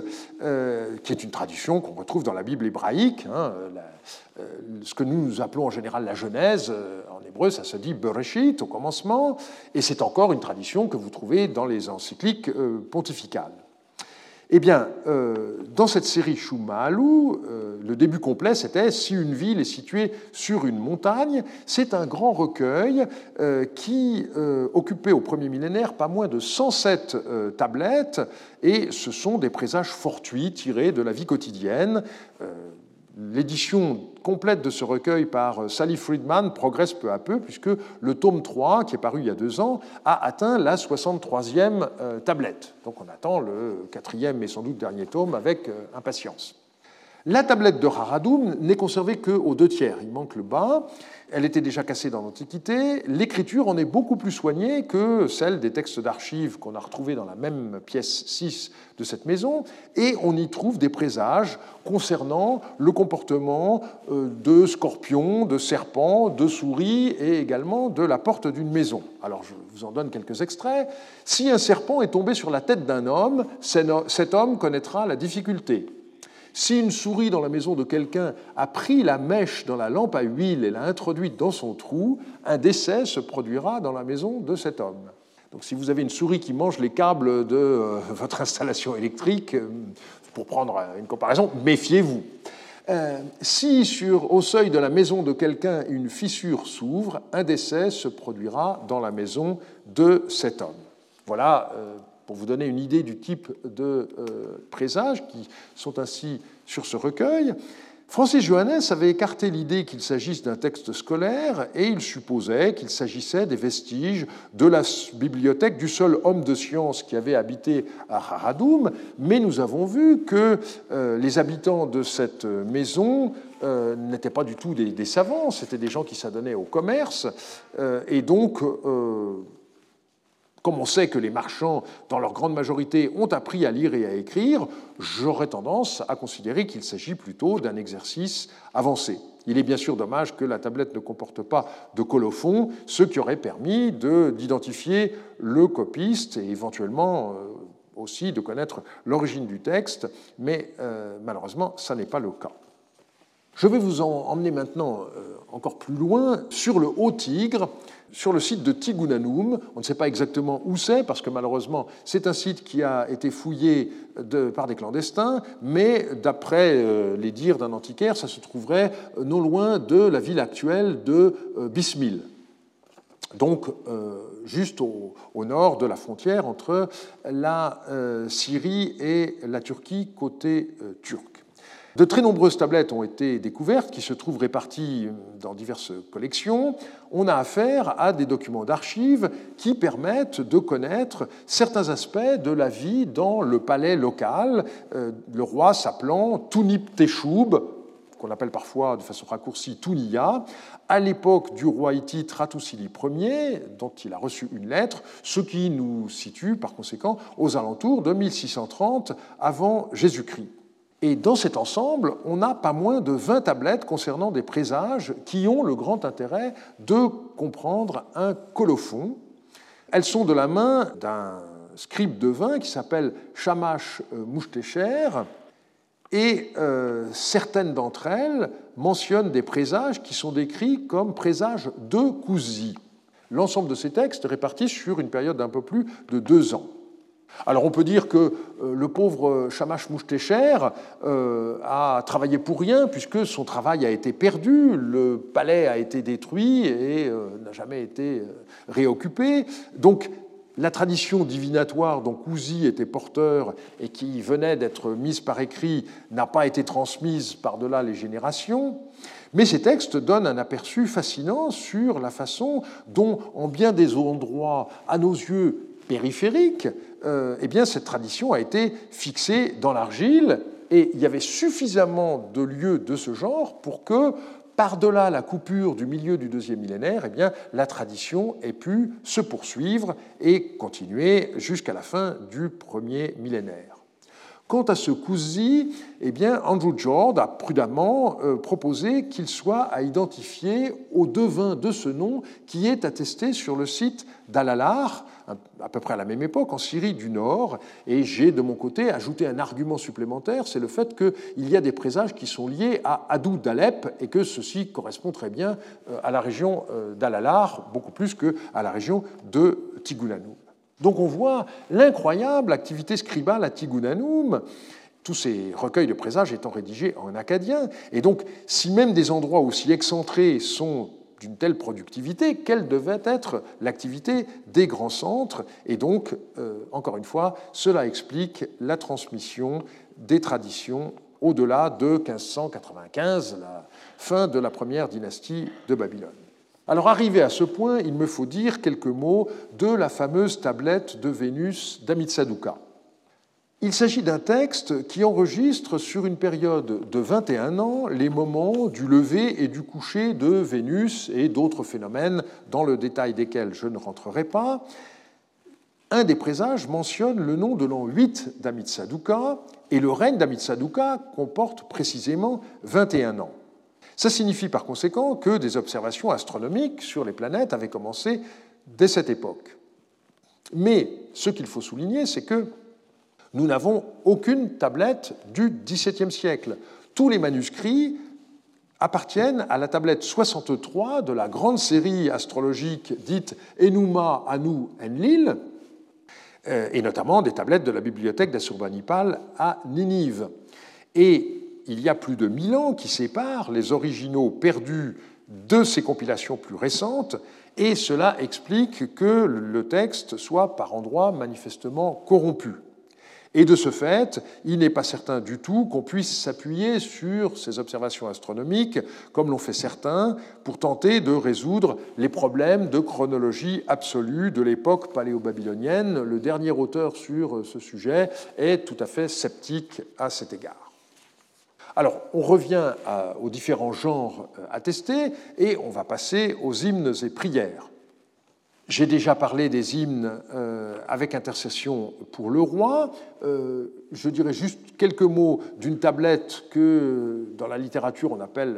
euh, qui est une tradition qu'on retrouve dans la Bible hébraïque. Hein, euh, ce que nous appelons en général la Genèse, en hébreu, ça se dit Bereshit au commencement, et c'est encore une tradition que vous trouvez dans les encycliques pontificales. Eh bien, euh, dans cette série Shumalu, euh, le début complet, c'était Si une ville est située sur une montagne. C'est un grand recueil euh, qui occupait au premier millénaire pas moins de 107 tablettes, et ce sont des présages fortuits tirés de la vie quotidienne L'édition complète de ce recueil par Sally Friedman progresse peu à peu, puisque le tome 3, qui est paru il y a deux ans, a atteint la 63e euh, tablette. Donc on attend le quatrième et sans doute dernier tome avec euh, impatience. La tablette de Raradoum n'est conservée qu'aux deux tiers, il manque le bas. Elle était déjà cassée dans l'Antiquité. L'écriture en est beaucoup plus soignée que celle des textes d'archives qu'on a retrouvés dans la même pièce 6 de cette maison, et on y trouve des présages concernant le comportement euh, de scorpions, de serpents, de souris et également de la porte d'une maison. Alors je vous en donne quelques extraits. Si un serpent est tombé sur la tête d'un homme, cet homme connaîtra la difficulté. Si une souris dans la maison de quelqu'un a pris la mèche dans la lampe à huile et l'a introduite dans son trou, un décès se produira dans la maison de cet homme. Donc si vous avez une souris qui mange les câbles de euh, votre installation électrique, euh, pour prendre une comparaison, méfiez-vous. Euh, si sur, au seuil de la maison de quelqu'un une fissure s'ouvre, un décès se produira dans la maison de cet homme. Voilà pour vous donner une idée du type de euh, présages qui sont ainsi sur ce recueil. Francis Johannes avait écarté l'idée qu'il s'agisse d'un texte scolaire et il supposait qu'il s'agissait des vestiges de la bibliothèque du seul homme de science qui avait habité à Haradoum, mais nous avons vu que euh, les habitants de cette maison euh, n'étaient pas du tout des, savants, c'était des gens qui s'adonnaient au commerce, et donc comme on sait que les marchands, dans leur grande majorité, ont appris à lire et à écrire, j'aurais tendance à considérer qu'il s'agit plutôt d'un exercice avancé. Il est bien sûr dommage que la tablette ne comporte pas de colophon, ce qui aurait permis d'identifier le copiste et éventuellement euh, aussi de connaître l'origine du texte, mais euh, malheureusement, ça n'est pas le cas. Je vais vous en emmener maintenant euh, encore plus loin sur le Haut-Tigre, sur le site de Tigunanum. On ne sait pas exactement où c'est, parce que malheureusement, c'est un site qui a été fouillé par des clandestins, mais d'après euh, les dires d'un antiquaire, ça se trouverait euh, non loin de la ville actuelle de Bismil. Donc, juste au, nord de la frontière entre la Syrie et la Turquie, côté turc. De très nombreuses tablettes ont été découvertes qui se trouvent réparties dans diverses collections. On a affaire à des documents d'archives qui permettent de connaître certains aspects de la vie dans le palais local, euh, le roi s'appelant Tunip Teshoub, qu'on appelle parfois de façon raccourcie Tunia, à l'époque du roi hittite Ratusili Ier, dont il a reçu une lettre, ce qui nous situe par conséquent aux alentours de 1630 avant Jésus-Christ. Et dans cet ensemble, on n'a pas moins de 20 tablettes concernant des présages qui ont le grand intérêt de comprendre un colophon. Elles sont de la main d'un scribe de vin qui s'appelle Shamash euh, Mouchtecher, et euh, certaines d'entre elles mentionnent des présages qui sont décrits comme présages de Kouzi. L'ensemble de ces textes répartis sur une période d'un peu plus de deux ans. Alors on peut dire que euh, le pauvre Shamash Mouchtecher euh, a travaillé pour rien puisque son travail a été perdu, le palais a été détruit et euh, n'a jamais été réoccupé. Donc la tradition divinatoire dont Kouzi était porteur et qui venait d'être mise par écrit n'a pas été transmise par-delà les générations. Mais ces textes donnent un aperçu fascinant sur la façon dont, en bien des endroits, à nos yeux périphériques, euh, eh bien, cette tradition a été fixée dans l'argile et il y avait suffisamment de lieux de ce genre pour que, par-delà la coupure du milieu du deuxième millénaire, eh bien, la tradition ait pu se poursuivre et continuer jusqu'à la fin du premier millénaire. Quant à ce Kuzi, eh bien, Andrew Jord a prudemment euh, proposé qu'il soit à identifier au devin de ce nom qui est attesté sur le site d'Alalar, à peu près à la même époque, en Syrie du Nord. Et j'ai, de mon côté, ajouté un argument supplémentaire, c'est le fait qu'il y a des présages qui sont liés à Adou d'Alep et que ceci correspond très bien euh, à la région euh, d'Alalar, beaucoup plus qu'à la région de Tigunanum. Donc on voit l'incroyable activité scribale à Tigunanum, tous ces recueils de présages étant rédigés en acadien. Et donc, si même des endroits aussi excentrés sont d'une telle productivité, quelle devait être l'activité des grands centres? Et donc, euh, encore une fois, cela explique la transmission des traditions au-delà de 1595, la fin de la première dynastie de Babylone. Alors arrivé à ce point, il me faut dire quelques mots de la fameuse tablette de Vénus d'Amitsaduka. Il s'agit d'un texte qui enregistre sur une période de 21 ans les moments du lever et du coucher de Vénus et d'autres phénomènes dans le détail desquels je ne rentrerai pas. Un des présages mentionne le nom de l'an 8 d'Amitsaduka et le règne d'Amitsaduka comporte précisément 21 ans. Ça signifie par conséquent que des observations astronomiques sur les planètes avaient commencé dès cette époque. Mais ce qu'il faut souligner, c'est que nous n'avons aucune tablette du XVIIe siècle. Tous les manuscrits appartiennent à la tablette 63 de la grande série astrologique dite Enuma Anu Enlil, euh, et notamment des tablettes de la bibliothèque d'Assurbanipal à Ninive. Il y a plus de mille ans qui séparent les originaux perdus de ces compilations plus récentes, et cela explique que le texte soit par endroits manifestement corrompu. Et de ce fait, il n'est pas certain du tout qu'on puisse s'appuyer sur ces observations astronomiques, comme l'ont fait certains, pour tenter de résoudre les problèmes de chronologie absolue de l'époque paléo-babylonienne. Le dernier auteur sur ce sujet est tout à fait sceptique à cet égard. Alors, on revient aux différents genres euh, attestés et on va passer aux hymnes et prières. J'ai déjà parlé des hymnes euh, avec intercession pour le roi. Euh, je dirais juste quelques mots d'une tablette que dans la littérature on appelle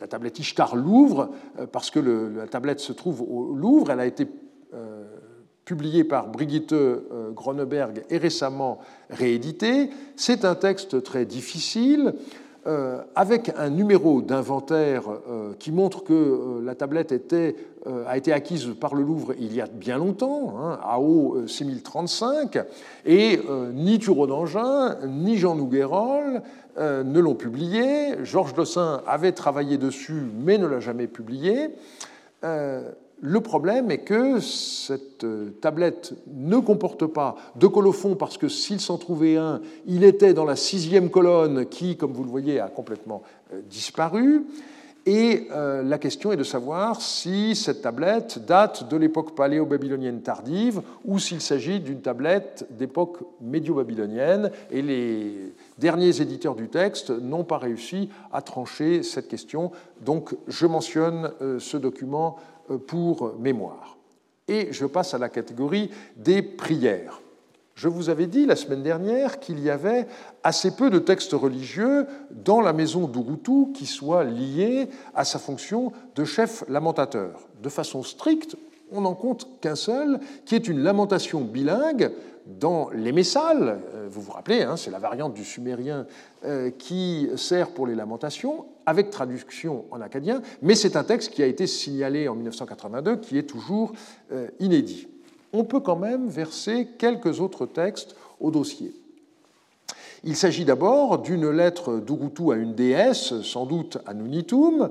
la, tablette Ishtar Louvre, parce que la tablette se trouve au Louvre. Elle a été publiée par Brigitte Groneberg et récemment réédité. C'est un texte très difficile. Euh, avec un numéro d'inventaire euh, qui montre que euh, la tablette a été acquise par le Louvre il y a bien longtemps, hein, AO 6035, et ni Thureau d'Angin, ni Jean Nouguerol ne l'ont publié. Georges Dossin avait travaillé dessus, mais ne l'a jamais publié. Le problème est que cette euh, tablette ne comporte pas de colophon parce que s'il s'en trouvait un, il était dans la sixième colonne qui, comme vous le voyez, a complètement euh, disparu. Et euh, la question est de savoir si cette tablette date de l'époque paléo-babylonienne tardive ou s'il s'agit d'une tablette d'époque médio-babylonienne. Derniers éditeurs du texte n'ont pas réussi à trancher cette question. Donc je mentionne ce document pour mémoire. Et je passe à la catégorie des prières. Je vous avais dit la semaine dernière qu'il y avait assez peu de textes religieux dans la maison d'Urutu qui soient liés à sa fonction de chef lamentateur. De façon stricte, on n'en compte qu'un seul, qui est une lamentation bilingue dans les messales. Euh, vous vous rappelez, hein, c'est la variante du sumérien euh, qui sert pour les lamentations, avec traduction en acadien, mais c'est un texte qui a été signalé en 1982, qui est toujours euh, inédit. On peut quand même verser quelques autres textes au dossier. Il s'agit d'abord d'une lettre d'Urutu à une déesse, sans doute à Nunitum.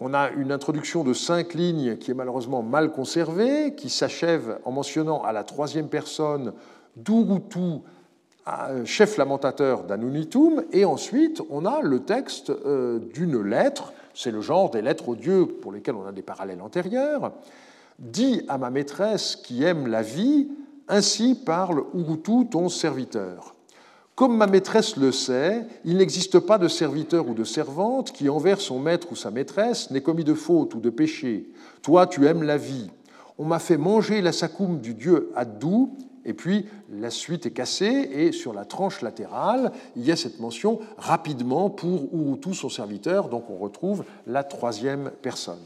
On a une introduction de cinq lignes qui est malheureusement mal conservée, qui s'achève en mentionnant à la troisième personne d'Urutu chef lamentateur d'Anunitum, et ensuite on a le texte euh, d'une lettre, c'est le genre des lettres aux dieux pour lesquelles on a des parallèles antérieurs, Dis à ma maîtresse qui aime la vie, ainsi parle Urutu, ton serviteur. Comme ma maîtresse le sait, il n'existe pas de serviteur ou de servante qui, envers son maître ou sa maîtresse, n'ait commis de faute ou de péché. Toi, tu aimes la vie. On m'a fait manger la sakoum du dieu Addou, et puis la suite est cassée, et sur la tranche latérale, il y a cette mention rapidement pour Urutu, son serviteur, donc on retrouve la troisième personne.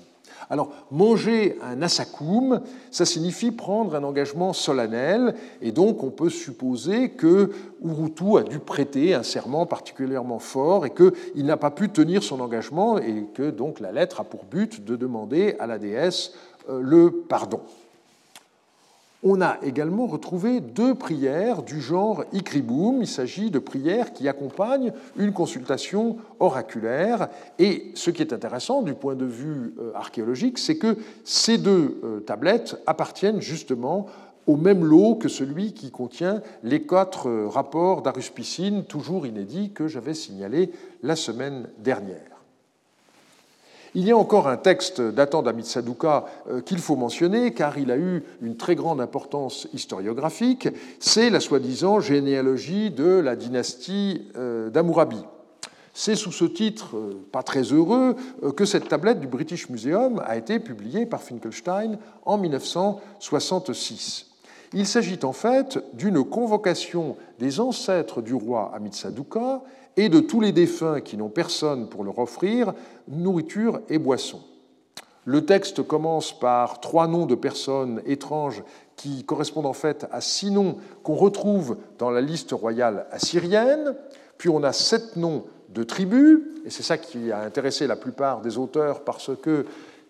Alors, manger un asakum, ça signifie prendre un engagement solennel, et donc on peut supposer que Urutu a dû prêter un serment particulièrement fort et qu'il n'a pas pu tenir son engagement, et que donc la lettre a pour but de demander à la déesse euh, le pardon. On a également retrouvé deux prières du genre Ikribum. Il s'agit de prières qui accompagnent une consultation oraculaire. Et ce qui est intéressant du point de vue euh, archéologique, c'est que ces deux euh, tablettes appartiennent justement au même lot que celui qui contient les quatre euh, rapports d'Aruspicine, toujours inédits, que j'avais signalés la semaine dernière. Il y a encore un texte datant d'Amitsaduka euh, qu'il faut mentionner, car il a eu une très grande importance historiographique, c'est la soi-disant généalogie de la dynastie euh, d'Amurabi. C'est sous ce titre, euh, pas très heureux, que cette tablette du British Museum a été publiée par Finkelstein en 1966. Il s'agit en fait d'une convocation des ancêtres du roi Amitsaduka et de tous les défunts qui n'ont personne pour leur offrir nourriture et boisson. Le texte commence par trois noms de personnes étranges qui correspondent en fait à six noms qu'on retrouve dans la liste royale assyrienne, puis on a sept noms de tribus, et c'est ça qui a intéressé la plupart des auteurs parce que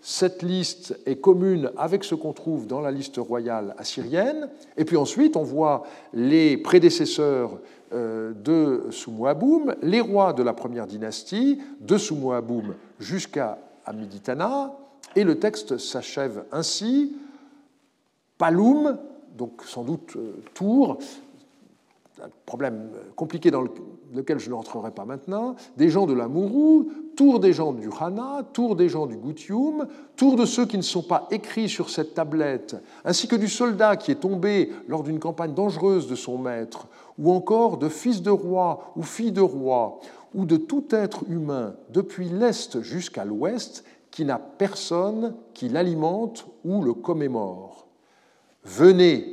cette liste est commune avec ce qu'on trouve dans la liste royale assyrienne. Et puis ensuite, on voit les prédécesseurs euh, de Sumuaboum, les rois de la première dynastie, de Sumuaboum jusqu'à Amiditana, et le texte s'achève ainsi. Paloum, donc sans doute euh, Tours, un problème compliqué dans lequel je n'entrerai pas maintenant, des gens de la Mourou, tour des gens du Hana, tour des gens du Gutium, tour de ceux qui ne sont pas écrits sur cette tablette, ainsi que du soldat qui est tombé lors d'une campagne dangereuse de son maître, ou encore de fils de roi ou filles de roi, ou de tout être humain depuis l'Est jusqu'à l'Ouest qui n'a personne qui l'alimente ou le commémore. Venez,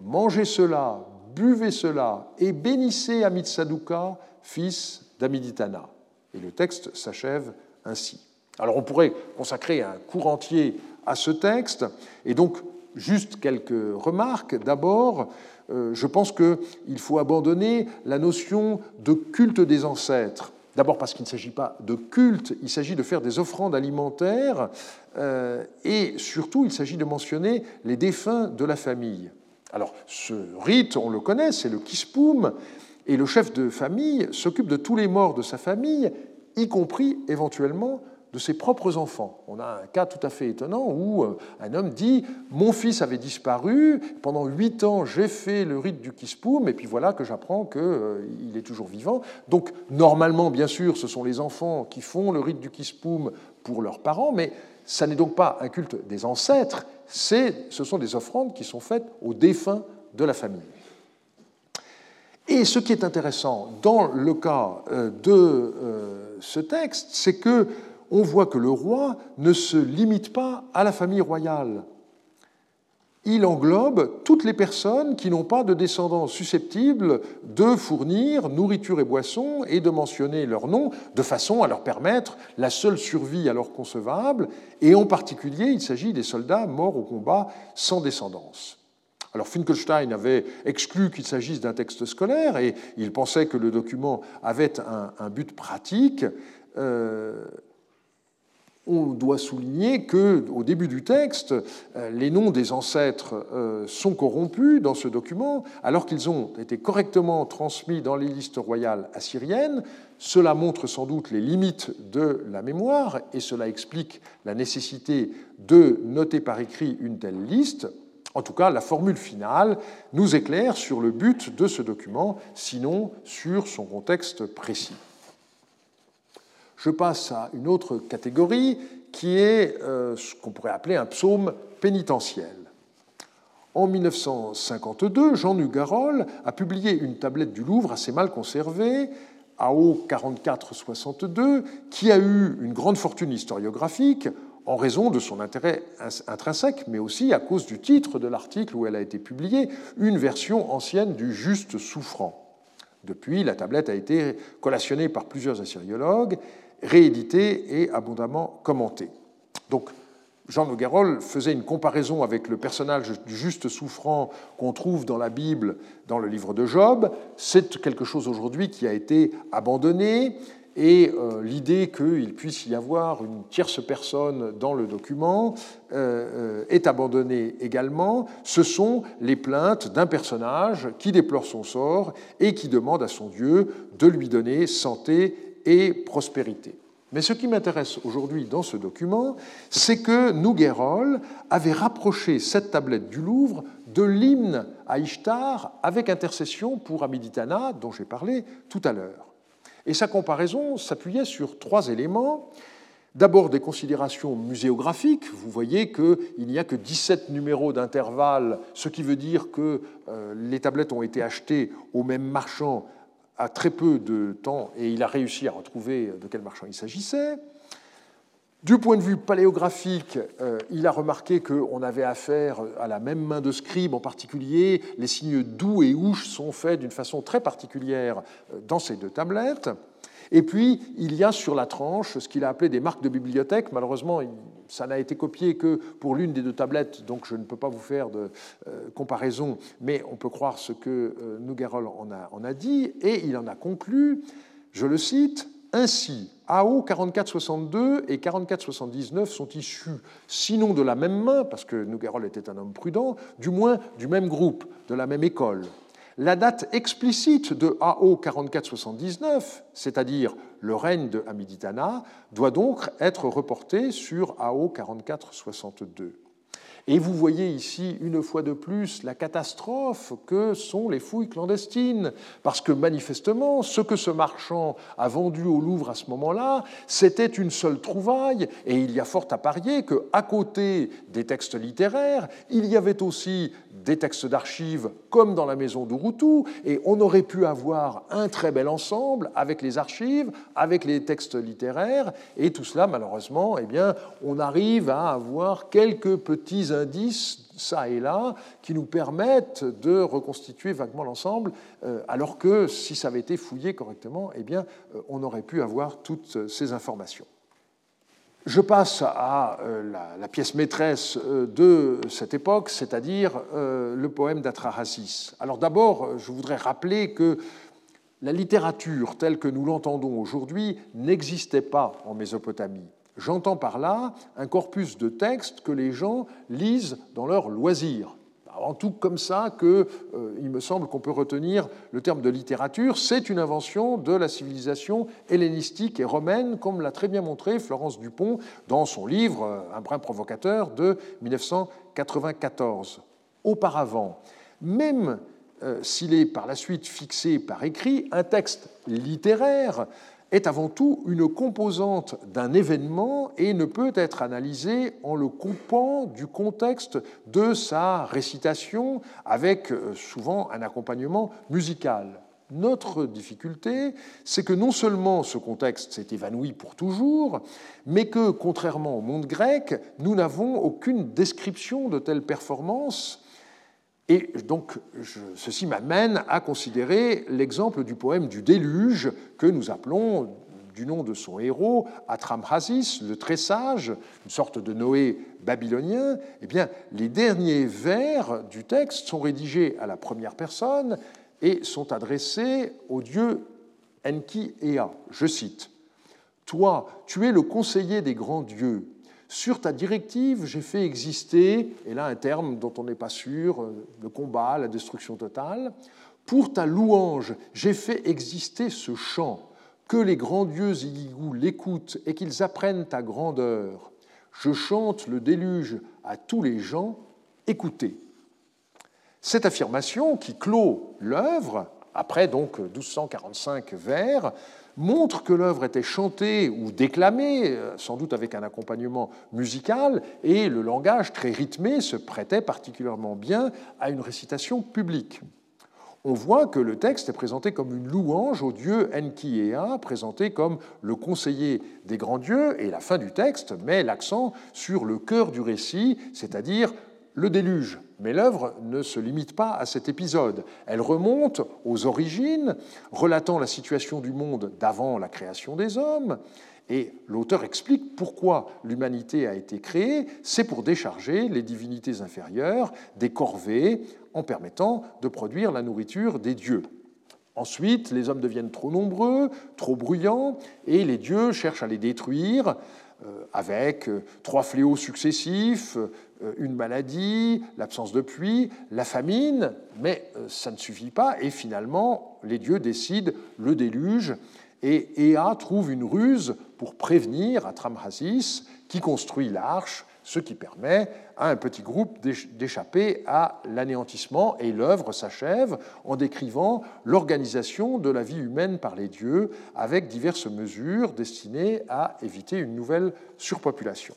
mangez cela, buvez cela et bénissez Amitsaduka, fils d'Amiditana. Et le texte s'achève ainsi. Alors on pourrait consacrer un cours entier à ce texte, et donc juste quelques remarques. D'abord, euh, je pense qu'il faut abandonner la notion de culte des ancêtres. D'abord parce qu'il ne s'agit pas de culte, il s'agit de faire des offrandes alimentaires, euh, et surtout il s'agit de mentionner les défunts de la famille. Alors, ce rite, on le connaît, c'est le kispoum, et le chef de famille s'occupe de tous les morts de sa famille, y compris éventuellement de ses propres enfants. On a un cas tout à fait étonnant où euh, un homme dit Mon fils avait disparu, pendant huit ans j'ai fait le rite du kispoum, et puis voilà que j'apprends qu'il euh, est toujours vivant. Donc, normalement, bien sûr, ce sont les enfants qui font le rite du kispoum pour leurs parents, mais ça n'est donc pas un culte des ancêtres, ce sont des offrandes qui sont faites aux défunts de la famille. Et ce qui est intéressant dans le cas euh, de euh, ce texte, c'est que on voit que le roi ne se limite pas à la famille royale il englobe toutes les personnes qui n'ont pas de descendants susceptibles de fournir nourriture et boissons et de mentionner leur nom de façon à leur permettre la seule survie alors concevable, et en particulier il s'agit des soldats morts au combat sans descendance. Alors Finkelstein avait exclu qu'il s'agisse d'un texte scolaire et il pensait que le document avait un, but pratique. Euh, on doit souligner que, au début du texte, euh, les noms des ancêtres euh, sont corrompus dans ce document, alors qu'ils ont été correctement transmis dans les listes royales assyriennes. Cela montre sans doute les limites de la mémoire et cela explique la nécessité de noter par écrit une telle liste. En tout cas, la formule finale nous éclaire sur le but de ce document, sinon sur son contexte précis. Je passe à une autre catégorie qui est euh, ce qu'on pourrait appeler un psaume pénitentiel. En 1952, Jean Nugarol a publié une tablette du Louvre assez mal conservée, AO 4462, qui a eu une grande fortune historiographique, en raison de son intérêt intrinsèque, mais aussi à cause du titre de l'article où elle a été publiée, une version ancienne du juste souffrant. Depuis, la tablette a été collationnée par plusieurs assyriologues, rééditée et abondamment commentée. Donc, Jean Noguerol faisait une comparaison avec le personnage du juste souffrant qu'on trouve dans la Bible, dans le livre de Job. C'est quelque chose aujourd'hui qui a été abandonné et euh, l'idée qu'il puisse y avoir une tierce personne dans le document euh, euh, est abandonnée également. Ce sont les plaintes d'un personnage qui déplore son sort et qui demande à son Dieu de lui donner santé et prospérité. Mais ce qui m'intéresse aujourd'hui dans ce document, c'est que Nouguerol avait rapproché cette tablette du Louvre de l'hymne à Ishtar avec intercession pour Amiditana, dont j'ai parlé tout à l'heure. Et sa comparaison s'appuyait sur trois éléments. D'abord des considérations muséographiques. Vous voyez qu'il n'y a que 17 numéros d'intervalle, ce qui veut dire que euh, les tablettes ont été achetées au même marchand à très peu de temps et il a réussi à retrouver de quel marchand il s'agissait. Du point de vue paléographique, euh, il a remarqué qu'on avait affaire à la même main de scribe, en particulier les signes doux et ouche sont faits d'une façon très particulière euh, dans ces deux tablettes. Et puis, il y a sur la tranche ce qu'il a appelé des marques de bibliothèque. Malheureusement, ça n'a été copié que pour l'une des deux tablettes, donc je ne peux pas vous faire de euh, comparaison, mais on peut croire ce que euh, Nouguerol en a, dit, et il en a conclu, je le cite, ainsi, AO 4462 et 4479 sont issus, sinon de la même main, parce que Nouguerol était un homme prudent, du moins du même groupe, de la même école. La date explicite de AO 4479, c'est-à-dire le règne de Hamiditana, doit donc être reportée sur AO 4462. Et vous voyez ici, une fois de plus, la catastrophe que sont les fouilles clandestines. Parce que manifestement, ce que ce marchand a vendu au Louvre à ce moment-là, c'était une seule trouvaille. Et il y a fort à parier qu'à côté des textes littéraires, il y avait aussi des textes d'archives comme dans la maison d'Urutu, et on aurait pu avoir un très bel ensemble avec les archives, avec les textes littéraires, et tout cela, malheureusement, eh bien, on arrive à avoir quelques petits indices ça et là qui nous permettent de reconstituer vaguement l'ensemble, euh, alors que si ça avait été fouillé correctement, eh bien, euh, on aurait pu avoir toutes ces informations. Je passe à euh, la, pièce maîtresse de cette époque, c'est-à-dire le poème d'Atrahasis. Alors d'abord, je voudrais rappeler que la littérature telle que nous l'entendons aujourd'hui n'existait pas en Mésopotamie. J'entends par là un corpus de textes que les gens lisent dans leur loisir. Avant tout comme ça qu'il euh, me semble qu'on peut retenir le terme de littérature. C'est une invention de la civilisation hellénistique et romaine, comme l'a très bien montré Florence Dupont dans son livre euh, Un brin provocateur de 1994. Auparavant, même s'il est par la suite fixé par écrit, un texte littéraire est avant tout une composante d'un événement et ne peut être analysé en le coupant du contexte de sa récitation avec euh, souvent un accompagnement musical. Notre difficulté, c'est que non seulement ce contexte s'est évanoui pour toujours, mais que, contrairement au monde grec, nous n'avons aucune description de telle performance et donc, ceci m'amène à considérer l'exemple du poème du déluge que nous appelons, du nom de son héros, Atramhasis, le très sage, une sorte de Noé babylonien. Eh bien, les derniers vers du texte sont rédigés à la première personne et sont adressés au dieu Enki Ea. Je cite Toi, tu es le conseiller des grands dieux sur ta directive, j'ai fait exister, et là un terme dont on n'est pas sûr, euh, le combat, la destruction totale. Pour ta louange, j'ai fait exister ce chant, que les grands dieux Igigou l'écoutent et qu'ils apprennent ta grandeur. Je chante le déluge à tous les gens, écoutez. Cette affirmation qui clôt l'œuvre, après donc 1245 vers, montre que l'œuvre était chantée ou déclamée, euh, sans doute avec un accompagnement musical, et le langage très rythmé se prêtait particulièrement bien à une récitation publique. on voit que le texte est présenté comme une louange au dieu Enki Ea, présenté comme le conseiller des grands dieux, et la fin du texte met l'accent sur le cœur du récit, c'est-à-dire le déluge. Mais l'œuvre ne se limite pas à cet épisode. Elle remonte aux origines, relatant la situation du monde d'avant la création des hommes, et l'auteur explique pourquoi l'humanité a été créée, c'est pour décharger les divinités inférieures des corvées en permettant de produire la nourriture des dieux. Ensuite, les hommes deviennent trop nombreux, trop bruyants, et les dieux cherchent à les détruire avec euh, trois fléaux successifs, euh, une maladie, l'absence de pluie, la famine, mais ça ne suffit pas, et finalement, les dieux décident le déluge, et Ea trouve une ruse pour prévenir Atramhasis, qui construit l'arche, ce qui permet à un petit groupe d'échapper à l'anéantissement. Et l'œuvre s'achève en décrivant l'organisation de la vie humaine par les dieux, avec diverses mesures destinées à éviter une nouvelle surpopulation.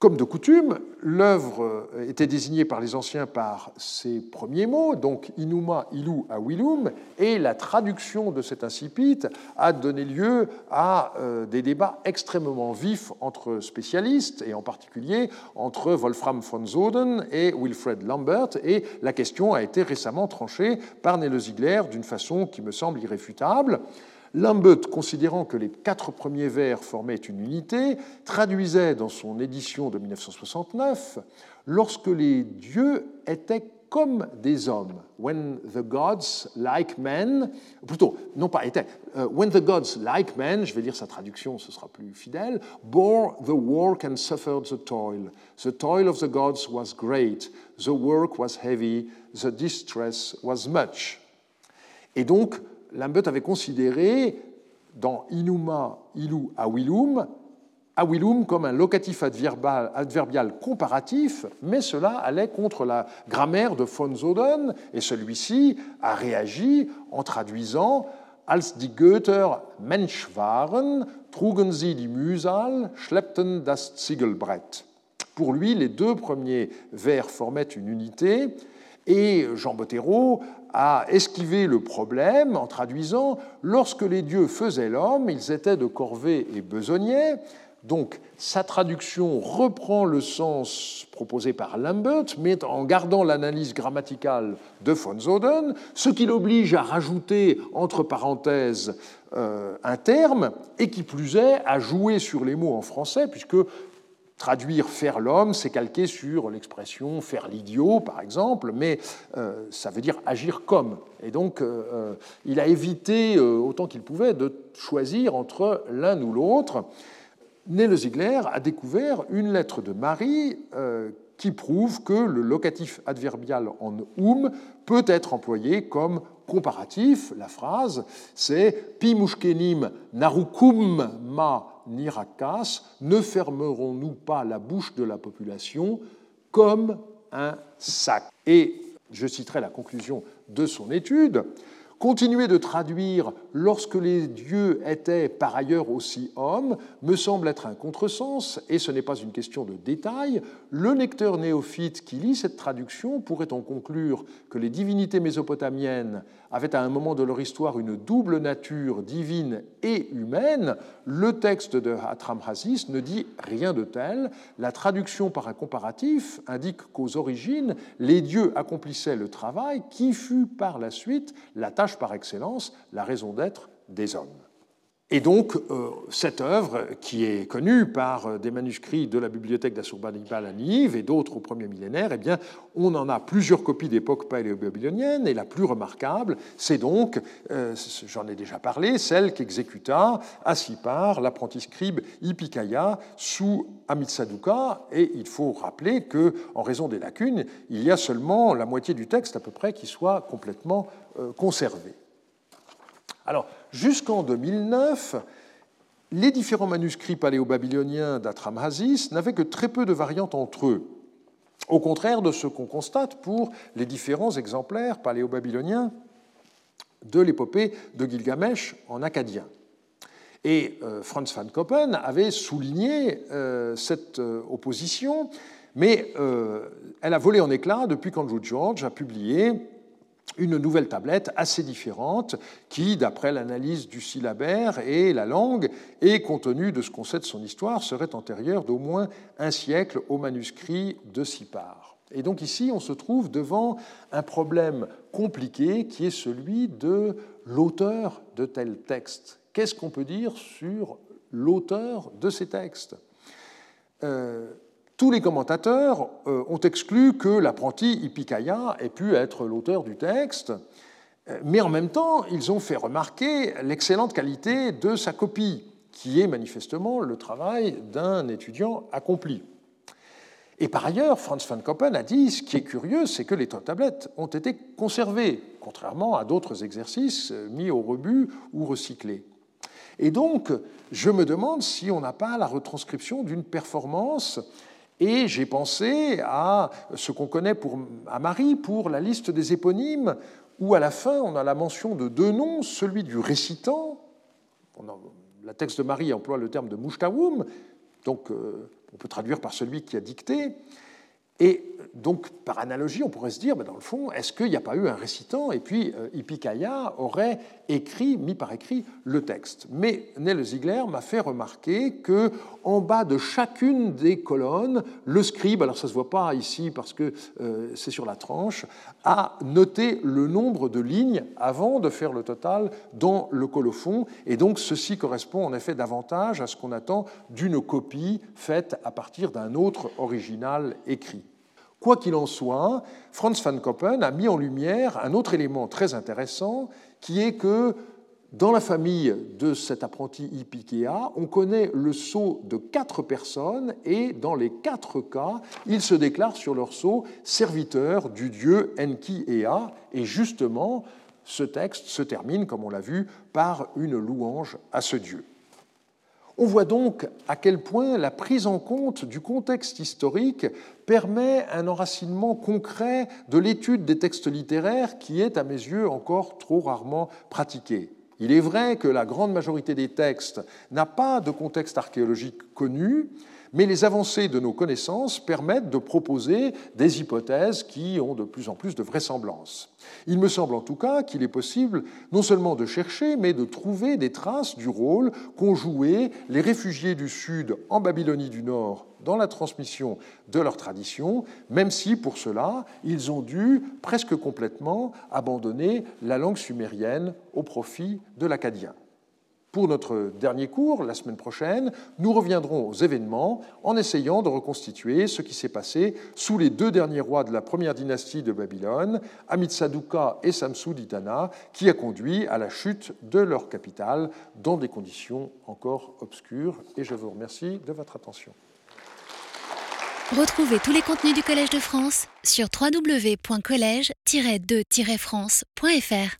Comme de coutume, l'œuvre était désignée par les anciens par ces premiers mots, donc Inuma, Ilu, Awilum, et la traduction de cet incipit a donné lieu à euh, des débats extrêmement vifs entre spécialistes, et en particulier entre Wolfram von Soden et Wilfred Lambert, et la question a été récemment tranchée par Nele Ziegler d'une façon qui me semble irréfutable. Lambert, considérant que les quatre premiers vers formaient une unité, traduisait dans son édition de 1969 Lorsque les dieux étaient comme des hommes, when the gods like men, plutôt, non pas étaient, euh, when the gods like men, je vais lire sa traduction, ce sera plus fidèle, bore the work and suffered the toil. The toil of the gods was great, the work was heavy, the distress was much. Et donc, Lambert avait considéré dans Inuma, Ilu, Awilum, Awilum comme un locatif adverbial, comparatif, mais cela allait contre la grammaire de von Soden, et celui-ci a réagi en traduisant Als die Götter Mensch waren, trugen sie die Mühsal, schleppten das Ziegelbrett. Pour lui, les deux premiers vers formaient une unité, et Jean Bottero a esquivé le problème en traduisant Lorsque les dieux faisaient l'homme, ils étaient de corvée et besognais. Donc, sa traduction reprend le sens proposé par Lambert, mais en gardant l'analyse grammaticale de von Soden, ce qui l'oblige à rajouter entre parenthèses euh, un terme, et qui plus est, à jouer sur les mots en français, puisque Traduire faire l'homme, c'est calquer sur l'expression faire l'idiot, par exemple, mais euh, ça veut dire agir comme. Et donc, euh, euh, il a évité autant qu'il pouvait de choisir entre l'un ou l'autre. Nele Ziegler a découvert une lettre de Marie qui prouve que le locatif adverbial en um peut être employé comme comparatif. La phrase, c'est Pimushkenim narukum ma nirakas, ne fermerons-nous pas la bouche de la population comme un sac Et je citerai la conclusion de son étude. Continuer de traduire lorsque les dieux étaient par ailleurs aussi hommes me semble être un contresens, et ce n'est pas une question de détail. Le lecteur néophyte qui lit cette traduction pourrait en conclure que les divinités mésopotamiennes avaient à un moment de leur histoire une double nature divine et humaine. Le texte de Hatramhasis ne dit rien de tel. La traduction par un comparatif indique qu'aux origines, les dieux accomplissaient le travail qui fut par la suite la tâche par excellence, la raison d'être des hommes. Et donc, euh, cette œuvre, qui est connue par euh, des manuscrits de la bibliothèque d'Assurbanipal à Nive et d'autres au premier millénaire, eh bien, on en a plusieurs copies d'époque paléo-babylonienne, et la plus remarquable, c'est donc, euh, j'en ai déjà parlé, celle qu'exécuta à Sipar l'apprenti scribe Ipikaya sous Amitsaduka, et il faut rappeler que, en raison des lacunes, il y a seulement la moitié du texte à peu près qui soit complètement conservé. Alors, jusqu'en 2009, les différents manuscrits paléo-babyloniens d'Atramhasis n'avaient que très peu de variantes entre eux, au contraire de ce qu'on constate pour les différents exemplaires paléo-babyloniens de l'épopée de Gilgamesh en acadien. Et euh, Franz van Koppen avait souligné euh, cette euh, opposition, mais elle a volé en éclats depuis qu'Andrew George a publié une nouvelle tablette assez différente qui, d'après l'analyse du syllabaire et la langue, et compte tenu de ce qu'on sait de son histoire, serait antérieure d'au moins un siècle au manuscrit de Sipar. Et donc ici, on se trouve devant un problème compliqué qui est celui de l'auteur de tel texte. Qu'est-ce qu'on peut dire sur l'auteur de ces textes? Euh, tous les commentateurs euh, ont exclu que l'apprenti Ipikaya ait pu être l'auteur du texte, euh, mais en même temps, ils ont fait remarquer l'excellente qualité de sa copie, qui est manifestement le travail d'un étudiant accompli. Et par ailleurs, Franz van Koppen a dit, ce qui est curieux, c'est que les tablettes ont été conservées, contrairement à d'autres exercices mis au rebut ou recyclés. Et donc, je me demande si on n'a pas la retranscription d'une performance et j'ai pensé à ce qu'on connaît pour, à Marie pour la liste des éponymes, où à la fin on a la mention de deux noms, celui du récitant, la texte de Marie emploie le terme de mouchtaoum, donc euh, on peut traduire par celui qui a dicté, et donc, par analogie, on pourrait se dire, ben, dans le fond, est-ce qu'il n'y a pas eu un récitant Et puis, euh, aurait écrit, mis par écrit, le texte. Mais Nell Ziegler m'a fait remarquer que en bas de chacune des colonnes, le scribe, alors ça ne se voit pas ici parce que euh, c'est sur la tranche, a noté le nombre de lignes avant de faire le total dans le colophon. Et donc, ceci correspond en effet davantage à ce qu'on attend d'une copie faite à partir d'un autre original écrit. Quoi qu'il en soit, Franz van Koppen a mis en lumière un autre élément très intéressant, qui est que dans la famille de cet apprenti Ipikea, on connaît le sceau de quatre personnes et dans les quatre cas, ils se déclarent sur leur sceau serviteurs du dieu Enki Ea. Et justement, ce texte se termine, comme on l'a vu, par une louange à ce dieu. On voit donc à quel point la prise en compte du contexte historique permet un enracinement concret de l'étude des textes littéraires qui est, à mes yeux, encore trop rarement pratiqué. Il est vrai que la grande majorité des textes n'a pas de contexte archéologique connu, mais les avancées de nos connaissances permettent de proposer des hypothèses qui ont de plus en plus de vraisemblance. Il me semble en tout cas qu'il est possible non seulement de chercher, mais de trouver des traces du rôle qu'ont joué les réfugiés du Sud en Babylonie du Nord dans la transmission de leur tradition, même si pour cela, ils ont dû presque complètement abandonner la langue sumérienne au profit de l'acadien. Pour notre dernier cours, la semaine prochaine, nous reviendrons aux événements en essayant de reconstituer ce qui s'est passé sous les deux derniers rois de la première dynastie de Babylone, Amitsaduka et Samsuditana, qui a conduit à la chute de leur capitale dans des conditions encore obscures. Et je vous remercie de votre attention. Retrouvez tous les contenus du Collège de France sur www.colège-2-france.fr.